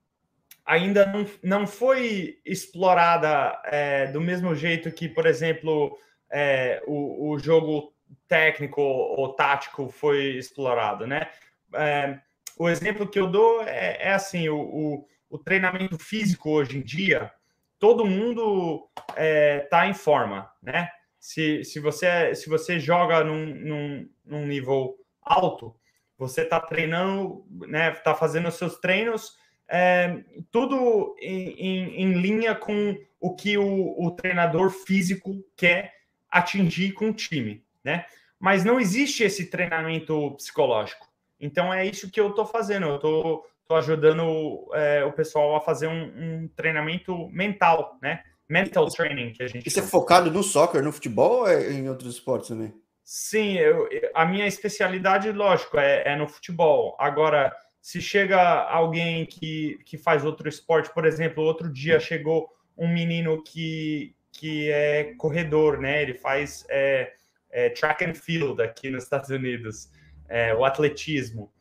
ainda não, não foi explorada é, do mesmo jeito que, por exemplo, é, o, o jogo técnico ou tático foi explorado, né? É, o exemplo que eu dou é, é assim, o, o, o, treinamento físico hoje em dia, todo mundo está é, em forma, né? Se, se, você, se você joga num, num, num nível alto, você está treinando, né? Está fazendo os seus treinos, é, tudo em, em, em, linha com o que o, o, treinador físico quer atingir com o time, né? Mas não existe esse treinamento psicológico. Então é isso que eu estou fazendo. Eu estou ajudando é, o pessoal a fazer um, um, treinamento mental, né? Mental training que a gente. Isso é focado no soccer, no futebol ou é em outros esportes também? Sim, eu, a minha especialidade, lógico, é, é, no futebol. Agora, se chega alguém que, que faz outro esporte, por exemplo, outro dia chegou um menino que, que é corredor, né? Ele faz é, é, track and field aqui nos Estados Unidos, é, o atletismo.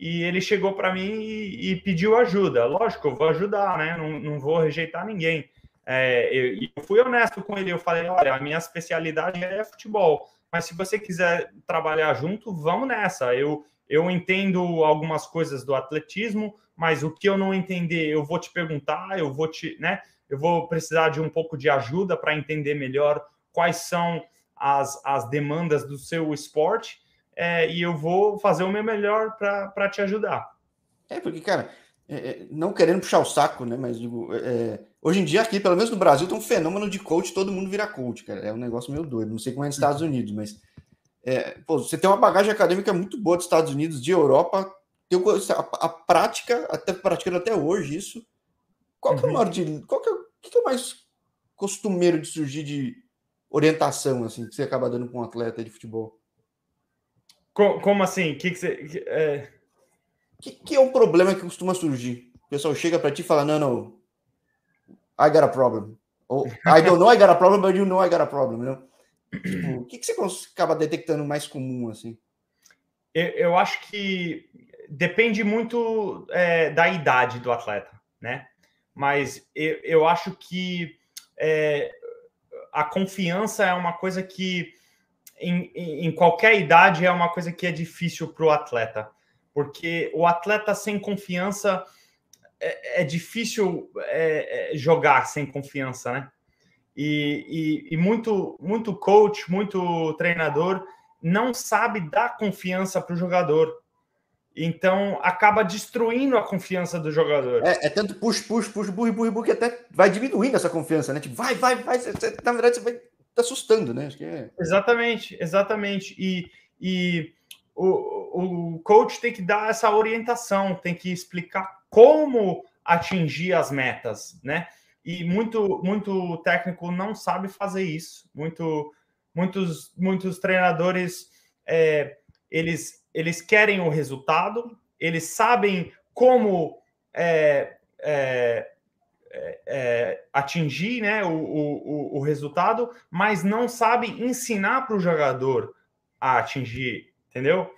E ele chegou para mim e, e, pediu ajuda. Lógico, eu vou ajudar, né? Não, não vou rejeitar ninguém. É, eu, eu fui honesto com ele. Eu falei: olha, a minha especialidade é futebol mas se você quiser trabalhar junto, vamos nessa. Eu, eu entendo algumas coisas do atletismo, mas o que eu não entender, eu vou te perguntar, eu vou te, né? Eu vou precisar de um pouco de ajuda para entender melhor quais são as, as demandas do seu esporte é, e eu vou fazer o meu melhor para te ajudar. É, porque, cara, é, é, não querendo puxar o saco, né? Mas digo, é, é, hoje em dia aqui, pelo menos no Brasil, tem um fenômeno de coach, todo mundo vira coach, cara. É um negócio meio doido. Não sei como é nos Estados Unidos, mas é, pô, você tem uma bagagem acadêmica muito boa dos Estados Unidos, de Europa. Tem a, a prática, até praticando até hoje isso. Qual que é o uhum. maior de. Qual que é, que, que é o mais costumeiro de surgir de orientação, assim, que você acaba dando com um atleta de futebol? Como, assim? Que que você, é que, que é um problema que costuma surgir? O pessoal chega para ti e fala: não, não, I got a problem. Ou I don't know I got a problem, but you know I got a problem. Né? Tipo, o que, que você acaba detectando mais comum assim? Eu, eu acho que depende muito é, da idade do atleta, né? Mas eu, eu acho que é, a confiança é uma coisa que em, em, qualquer idade é uma coisa que é difícil para o atleta porque o atleta sem confiança é, é difícil é, é, jogar sem confiança, né? E, e, e, muito, muito coach, muito treinador não sabe dar confiança para o jogador. Então acaba destruindo a confiança do jogador. É, é tanto push, push, push, burro, burro, burro, que até vai diminuindo essa confiança, né? Tipo, vai, vai, vai. Você, na verdade, você vai tá assustando, né? É... Exatamente, exatamente. E, e o, o coach tem que dar essa orientação, tem que explicar como atingir as metas, né? E muito, muito técnico não sabe fazer isso. Muito, muitos, muitos treinadores é, eles, eles querem o resultado, eles sabem como é, é, é, é atingir né, o, o, o resultado, mas não sabem ensinar para o jogador a atingir entendeu?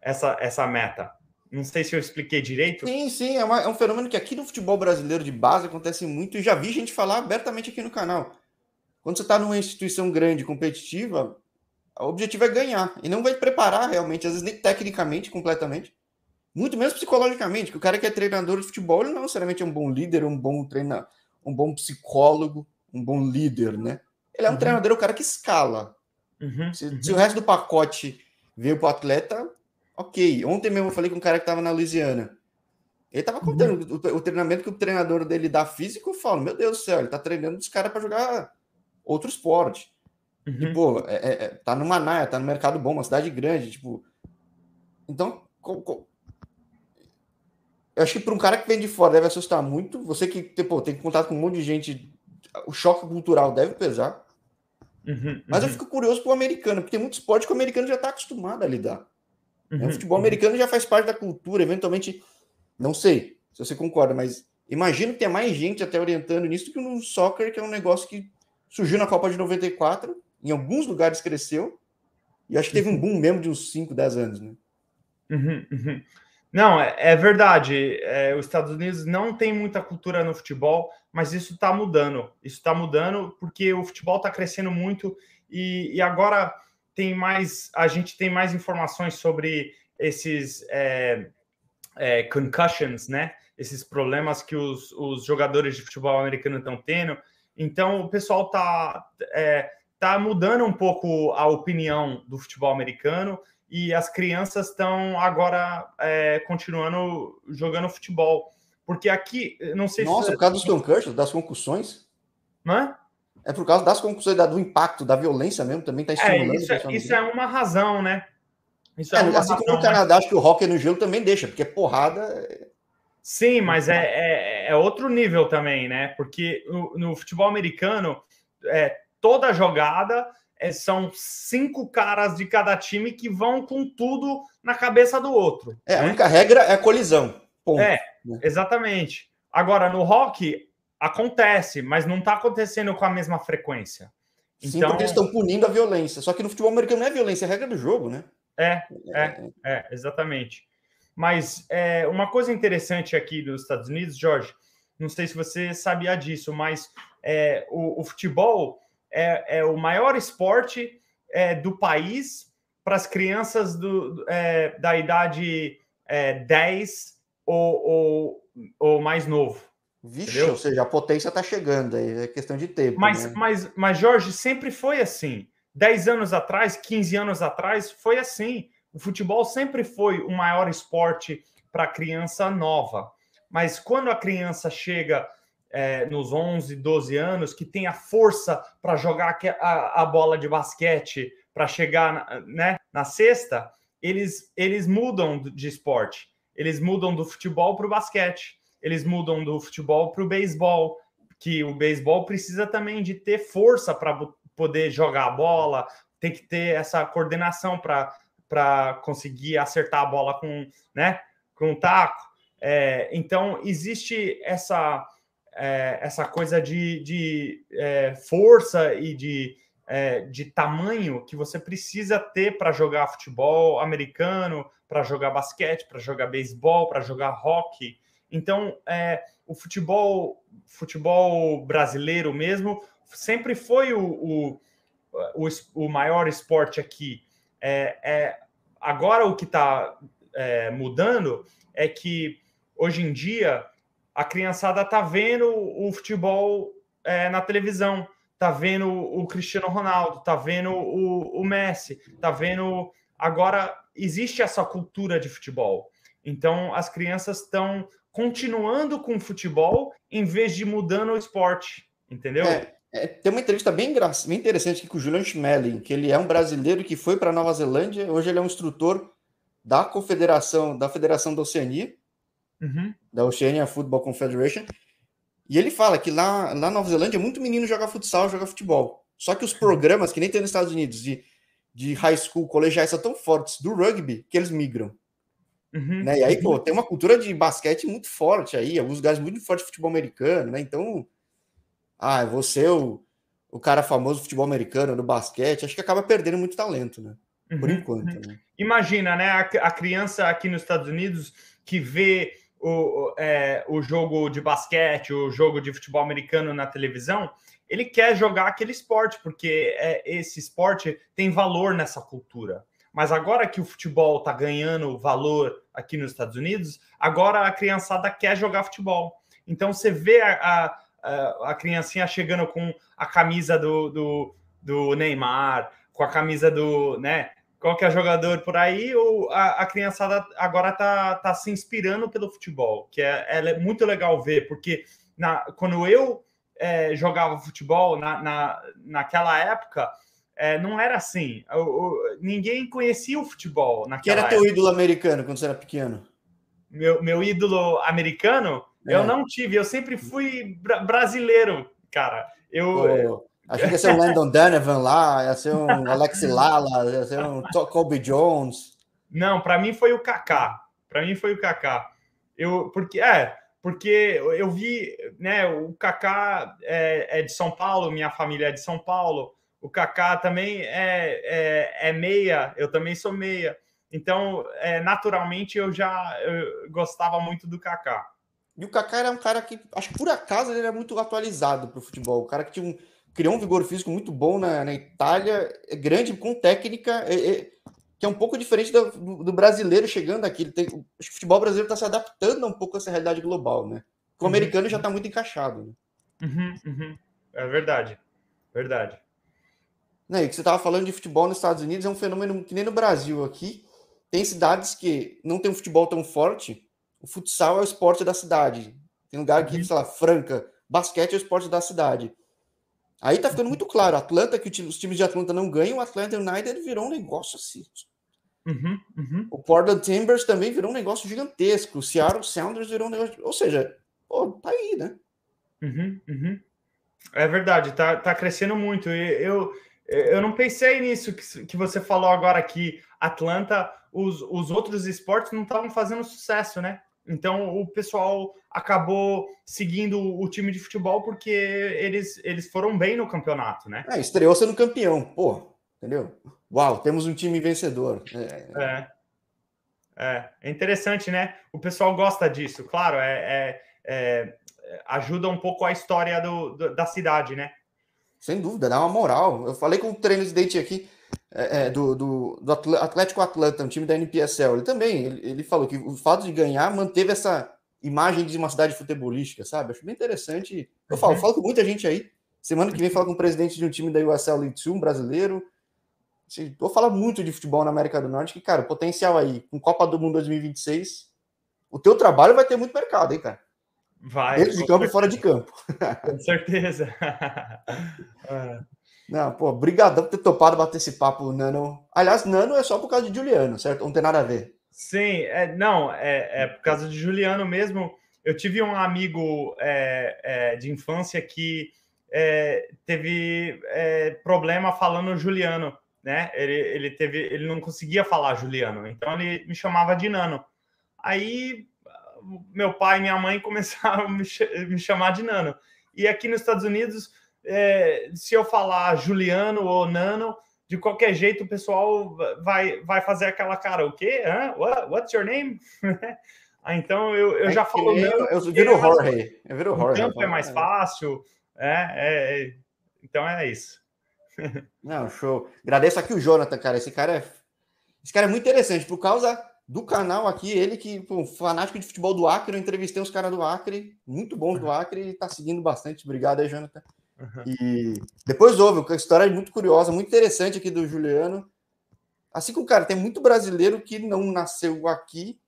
Essa, essa meta. Não sei se eu expliquei direito. Sim, sim, é, uma, é, um fenômeno que aqui no futebol brasileiro de base acontece muito e já vi gente falar abertamente aqui no canal. Quando você está numa instituição grande, competitiva, o objetivo é ganhar e não vai preparar realmente, às vezes nem tecnicamente, completamente, muito menos psicologicamente, que o cara que é treinador de futebol, ele não necessariamente é um bom líder, um bom treinador, um bom psicólogo, um bom líder, né? Ele é um uhum. treinador, é o cara que escala. Uhum, se, uhum. se, o resto do pacote veio pro atleta, ok. Ontem mesmo eu falei com um cara que estava na Louisiana. Ele tava contando uhum. o, o, treinamento que o treinador dele dá físico. Eu falo, meu Deus do céu, ele tá treinando os caras para jogar outro esporte. Uhum. E, pô, é, é, é, tá numa naia, tá no mercado bom, uma cidade grande, tipo. Então, com, com... eu acho que para um cara que vem de fora deve assustar muito. Você que tipo, tem contato com um monte de gente, o choque cultural deve pesar. Uhum, Mas eu uhum. fico curioso para o americano, porque tem muito esporte que o americano já está acostumado a lidar. Uhum, o futebol uhum. americano já faz parte da cultura, eventualmente, não sei se você concorda, mas imagino que tem mais gente até orientando nisso que no soccer, que é um negócio que surgiu na Copa de 94, em alguns lugares cresceu, e acho que teve um uhum. boom mesmo de uns 5, 10 anos, né? Uhum, uhum. Não, é, é verdade. É, os Estados Unidos não tem muita cultura no futebol, mas isso está mudando. Isso está mudando porque o futebol está crescendo muito e, e, agora tem mais. A gente tem mais informações sobre esses é, é, concussions, né? Esses problemas que os, os jogadores de futebol americano estão tendo. Então o pessoal está é, tá mudando um pouco a opinião do futebol americano e as crianças estão agora é, continuando jogando futebol. Porque aqui, não sei Nossa, se... por causa dos concussions, das concussões? Não é? É por causa das concussões, do impacto, da violência mesmo, também está estimulando. É, isso, é, isso é uma razão, né? Isso é, é assim como no Canadá, acho que o hockey no gelo também deixa, porque porrada. Sim, mas é, é, é outro nível também, né? Porque no, no futebol americano, é, toda jogada é, são cinco caras de cada time que vão com tudo na cabeça do outro. É, né? a única regra é a colisão. Ponto. É, né? exatamente. Agora, no hockey, acontece, mas não está acontecendo com a mesma frequência. Sim, então... porque eles estão punindo a violência. Só que no futebol americano não é violência, é regra do jogo, né? É, é, é, exatamente. Mas é, uma coisa interessante aqui dos Estados Unidos, Jorge, não sei se você sabia disso, mas é, o, o, futebol é, é, o maior esporte é, do país para as crianças do, é, da idade é, 10 ou, ou, ou mais novo. Vixe, entendeu? ou seja, a potência está chegando, aí é questão de tempo. Mas, né? mas, mas, Jorge, sempre foi assim. 10 anos atrás, 15 anos atrás, foi assim. O futebol sempre foi o maior esporte para criança nova. Mas quando a criança chega é, nos 11, 12 anos, que tem a força para jogar a, a, bola de basquete, para chegar né, na sexta, eles, eles mudam de esporte. Eles mudam do futebol para o basquete. Eles mudam do futebol para o beisebol, que o beisebol precisa também de ter força para poder jogar a bola, tem que ter essa coordenação para conseguir acertar a bola com, né, com um taco. É, então, existe essa, é, essa coisa de, de é, força e de, é, de tamanho que você precisa ter para jogar futebol americano, para jogar basquete, para jogar beisebol, para jogar hockey. Então, é, o futebol, futebol brasileiro mesmo sempre foi o, o, o, o maior esporte aqui. É, é agora, o que está é, mudando é que hoje em dia a criançada está vendo o futebol é, na televisão, está vendo o Cristiano Ronaldo, está vendo o, o Messi, está vendo. Agora existe essa cultura de futebol. Então as crianças estão continuando com o futebol em vez de mudando o esporte, entendeu? É, é, tem uma entrevista bem, bem interessante aqui com o Julian Schmeling, que ele é um brasileiro que foi para Nova Zelândia, hoje ele é um instrutor da Confederação, da Federação da Oceania, uhum. da Oceania Football Confederation, e ele fala que lá, lá na Nova Zelândia é muito menino jogar futsal, jogar futebol. Só que os programas, que nem tem nos Estados Unidos, de, de high school, colegiais, são tão fortes do rugby que eles migram. Uhum, né? E aí, pô, tem uma cultura de basquete muito forte aí, alguns lugares muito fortes de futebol americano, né? Então, ah, você o, o cara famoso do futebol americano, do basquete, acho que acaba perdendo muito talento, né? Por uhum, enquanto. Uhum. Né? Imagina, né? A, a, criança aqui nos Estados Unidos que vê o, é, o jogo de basquete, o jogo de futebol americano na televisão, ele quer jogar aquele esporte, porque é, esse esporte tem valor nessa cultura. Mas agora que o futebol está ganhando valor aqui nos Estados Unidos, agora a criançada quer jogar futebol. Então você vê a, a, a criancinha chegando com a camisa do, do, do, Neymar, com a camisa do, né? Qualquer jogador por aí, ou a, a criançada agora tá, tá se inspirando pelo futebol, que é, é muito legal ver, porque na, quando eu é, jogava futebol na, na, naquela época, é, não era assim. O, o, ninguém conhecia o futebol naquela Quem era teu ídolo americano quando você era pequeno? Meu, meu ídolo americano? É. Eu não tive, eu sempre fui bra brasileiro, cara. Eu. Pô, achei que ia ser um Landon Donovan lá, ia ser um Alex Lala, ia ser um Kobe Jones. Não, para mim foi o Kaká. Para mim foi o Kaká. Eu, porque, é, porque eu vi, né, o Kaká é, é de São Paulo, minha família é de São Paulo. O Kaká também é, é, é, meia, eu também sou meia. Então, é, naturalmente, eu já eu gostava muito do Kaká. E o Kaká era um cara que, acho que por acaso, ele era muito atualizado para o futebol. O cara que tinha um, criou um vigor físico muito bom na, na Itália, é grande, com técnica, é, é, que é um pouco diferente do, do, brasileiro chegando aqui. Tem, o futebol brasileiro está se adaptando um pouco a essa realidade global, né? O uhum. americano já está muito encaixado. Né? Uhum, uhum. É verdade, verdade. Né, e que você estava falando de futebol nos Estados Unidos, é um fenômeno que nem no Brasil aqui. Tem cidades que não tem um futebol tão forte, o futsal é o esporte da cidade. Tem lugar que, uhum. sei lá, Franca, basquete é o esporte da cidade. Aí tá ficando muito claro, Atlanta, que os times de Atlanta não ganham, o Atlanta United virou um negócio assim. Uhum, uhum. O Portland Timbers também virou um negócio gigantesco. O Seattle Sounders virou um negócio. Ou seja, pô, tá aí, né? Uhum, uhum. é verdade, tá, tá crescendo muito. Eu, eu não pensei nisso que, que você falou agora que Atlanta, os, os outros esportes não estavam fazendo sucesso, né? Então o pessoal acabou seguindo o time de futebol porque eles, eles foram bem no campeonato, né? É, estreou sendo campeão, pô, entendeu? Uau, temos um time vencedor. É. é. É, é interessante, né? O pessoal gosta disso, claro, é, é, é ajuda um pouco a história do, do, da cidade, né? Sem dúvida, dá uma moral. Eu falei com o treino residente aqui é, é, do, do, do, Atlético Atlanta, um time da NPSL. Ele também, ele, ele, falou que o fato de ganhar manteve essa imagem de uma cidade futebolística, sabe? Acho bem interessante. Eu falo, uhum. falo com muita gente aí. Semana que vem falo com o presidente de um time da USL League 2, um brasileiro. Assim, vou falar muito de futebol na América do Norte, que, cara, o potencial aí, com Copa do Mundo 2026, o teu trabalho vai ter muito mercado, hein, cara? Vai. Dentro de campo certeza. e fora de campo. Com certeza. é. Não, pô, brigadão por ter topado bater esse papo, Nano. Aliás, Nano é só por causa de Juliano, certo? Não tem nada a ver. Sim, é, não, é, é por causa de Juliano mesmo. Eu tive um amigo é, é, de infância que é, teve problema falando Juliano, né? Ele, ele teve, ele não conseguia falar Juliano, então ele me chamava de Nano. Aí meu pai e minha mãe começaram a me, me chamar de Nano. E aqui nos Estados Unidos é, se eu falar Juliano ou Nano, de qualquer jeito o pessoal vai, vai fazer aquela cara, o quê? Hã? What, what's your name? ah, então eu, eu é já falo Nano. Eu viro é Jorge. Eu viro Jorge. O campo é mais fácil. É, é, então é isso. Não, show. Agradeço aqui o Jonathan, cara. Esse cara é, esse cara é muito interessante por causa do canal aqui, ele que, pô, fanático de futebol do Acre, eu entrevistei os caras do Acre, muito bons do Acre, e tá seguindo bastante. Obrigado aí, Jonathan. E depois houve, uma história muito curiosa, muito interessante aqui do Juliano. Assim como, cara, tem muito brasileiro que não nasceu aqui,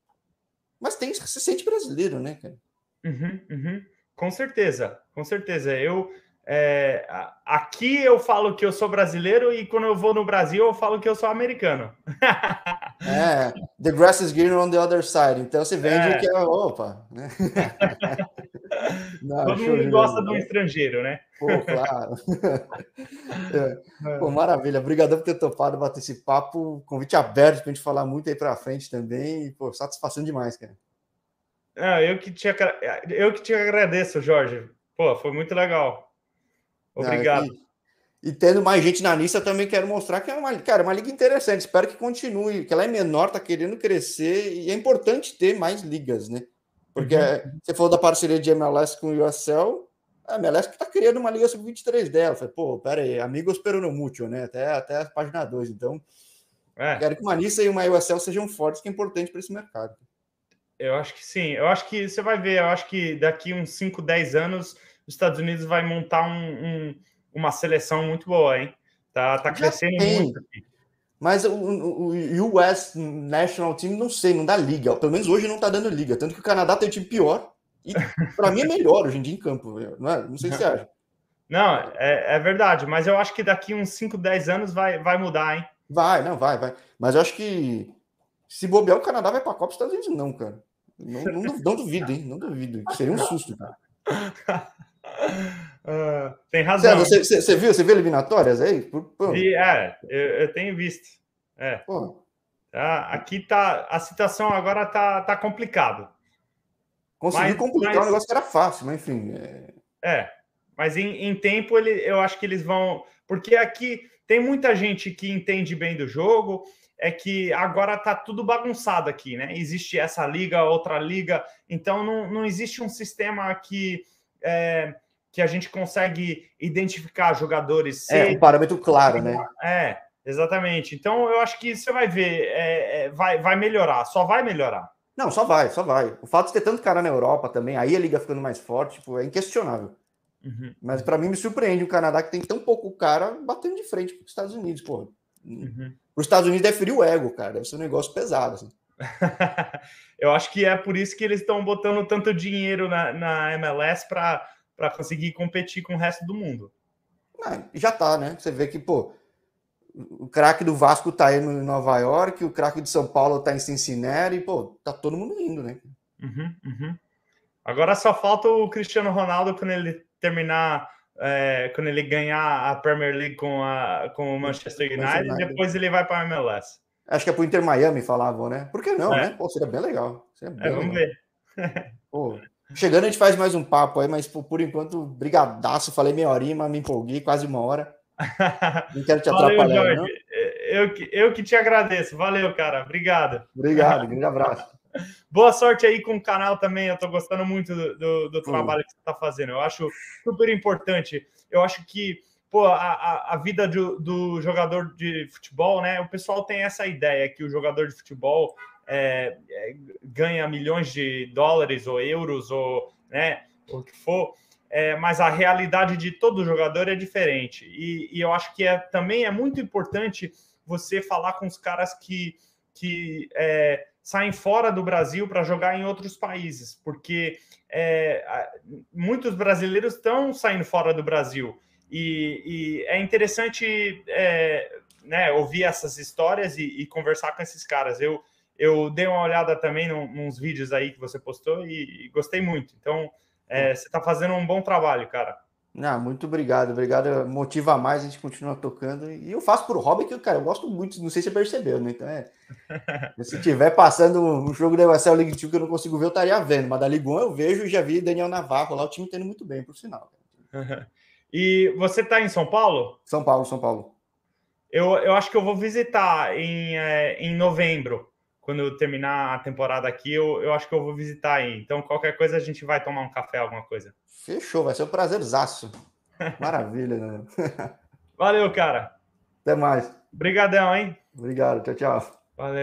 mas tem se sente brasileiro, né, cara? Uhum, uhum. Com certeza, com certeza. Eu é, aqui eu falo que eu sou brasileiro e quando eu vou no Brasil eu falo que eu sou americano. é, the grass is greener on the other side. Então você vende é. o que é. Opa! Né? Não, Todo mundo gosta de um estrangeiro, né? Pô, claro. é. Pô, maravilha. Obrigado por ter topado bater esse papo. Convite aberto para a gente falar muito aí para frente também. E, pô, satisfação demais, cara. É, eu, que te, eu que te agradeço, Jorge. Pô, foi muito legal. Obrigado. Ah, e, e, tendo mais gente na lista, também quero mostrar que é uma, cara, uma liga interessante. Espero que continue, que ela é menor, está querendo crescer e é importante ter mais ligas, né? Porque uhum. você falou da parceria de MLS com o USL, a MLS que está criando uma liga sub-23 dela. Falei, pô, pera aí, amigos muito, né? Até, até a página 2. Então, é. quero que uma lista e uma USL sejam fortes, que é importante para esse mercado. Eu acho que sim. Eu acho que você vai ver, eu acho que daqui uns 5, 10 anos os Estados Unidos vai montar um, um, uma seleção muito boa, hein? Tá, tá crescendo tem. muito. Aqui. Mas o, o, US National Team, não sei, não dá liga. Pelo menos hoje não tá dando liga. Tanto que o Canadá tem um time pior. E para mim é melhor hoje em dia em campo. Não, é? não sei se você acha. Não, é, é, verdade. Mas eu acho que daqui uns 5, 10 anos vai, vai mudar, hein? Vai, não, vai, vai. Mas eu acho que se bobear, o Canadá vai para a Copa, os Estados Unidos não, cara. Não, não, não duvido, hein? Não duvido. Seria um susto, cara. Uh, tem razão. Você, você, você, viu? Você viu eliminatórias aí? Vi, é, eu, eu, tenho visto. É. Tá, aqui tá a situação agora tá, tá complicado. Conseguiu complicar mas, um negócio que era fácil, mas enfim. É, é mas em, em, tempo ele, eu acho que eles vão. Porque aqui tem muita gente que entende bem do jogo. É que agora tá tudo bagunçado aqui, né? Existe essa liga, outra liga, então não, não existe um sistema que é, que a gente consegue identificar jogadores. É, um parâmetro claro, né? É, exatamente. Então eu acho que você vai ver, é, é, vai, vai melhorar, só vai melhorar. Não, só vai, só vai. O fato de ter tanto cara na Europa também, aí a liga ficando mais forte, tipo, é inquestionável. Uhum. Mas para mim me surpreende o Canadá que tem tão pouco cara batendo de frente com os Estados Unidos, pô. Uhum. Os Estados Unidos é frio o ego, cara. Deve ser um negócio pesado. Assim. Eu acho que é por isso que eles estão botando tanto dinheiro na, na MLS para conseguir competir com o resto do mundo. Ah, já tá, né? Você vê que, pô, o craque do Vasco tá aí em Nova York, o craque de São Paulo tá em Cincinnati, pô, tá todo mundo indo, né? Uhum, uhum. Agora só falta o Cristiano Ronaldo quando ele terminar, é, quando ele ganhar a Premier League com, a, com o Manchester United, United. depois ele vai para a MLS. Acho que é pro Inter Miami, falavam, né? Por que não, é. né? Pô, seria bem legal. Seria bem é, vamos legal. ver. Pô, chegando, a gente faz mais um papo aí, mas por, por enquanto, brigadaço. Falei meia horinha, mas me empolguei, quase uma hora. Não quero te Valeu, atrapalhar, Jorge. não. Eu, eu que te agradeço. Valeu, cara. Obrigado. Obrigado, grande abraço. Boa sorte aí com o canal também. Eu tô gostando muito do, do, do trabalho que você tá fazendo. Eu acho super importante. Eu acho que pô, a, a vida do, do, jogador de futebol, né? O pessoal tem essa ideia que o jogador de futebol é, é, ganha milhões de dólares ou euros ou, né, o que for. É, mas a realidade de todo jogador é diferente. E, e, eu acho que é, também é muito importante você falar com os caras que, que é, saem fora do Brasil para jogar em outros países, porque é, muitos brasileiros estão saindo fora do Brasil. E, e é interessante é, né, ouvir essas histórias e, e, conversar com esses caras. Eu, eu dei uma olhada também num, nos vídeos aí que você postou e, e gostei muito. Então, é, você está fazendo um bom trabalho, cara. Não, muito obrigado, obrigado. Motiva mais, a gente continua tocando. E eu faço por hobby que, cara, eu gosto muito, não sei se você percebeu, né? Então é. se tiver passando um jogo da USL League 2 que eu não consigo ver, eu estaria vendo. Mas da Liga 1 eu vejo e já vi Daniel Navarro lá, o time tendo muito bem, por sinal. E você está em São Paulo? São Paulo, São Paulo. Eu, eu acho que eu vou visitar em, é, em novembro, quando eu terminar a temporada aqui. Eu, eu acho que eu vou visitar aí. Então, qualquer coisa, a gente vai tomar um café, alguma coisa. Fechou, vai ser um prazerzaço. Maravilha, né? Valeu, cara. Até mais. Obrigadão, hein? Obrigado, tchau, tchau. Valeu.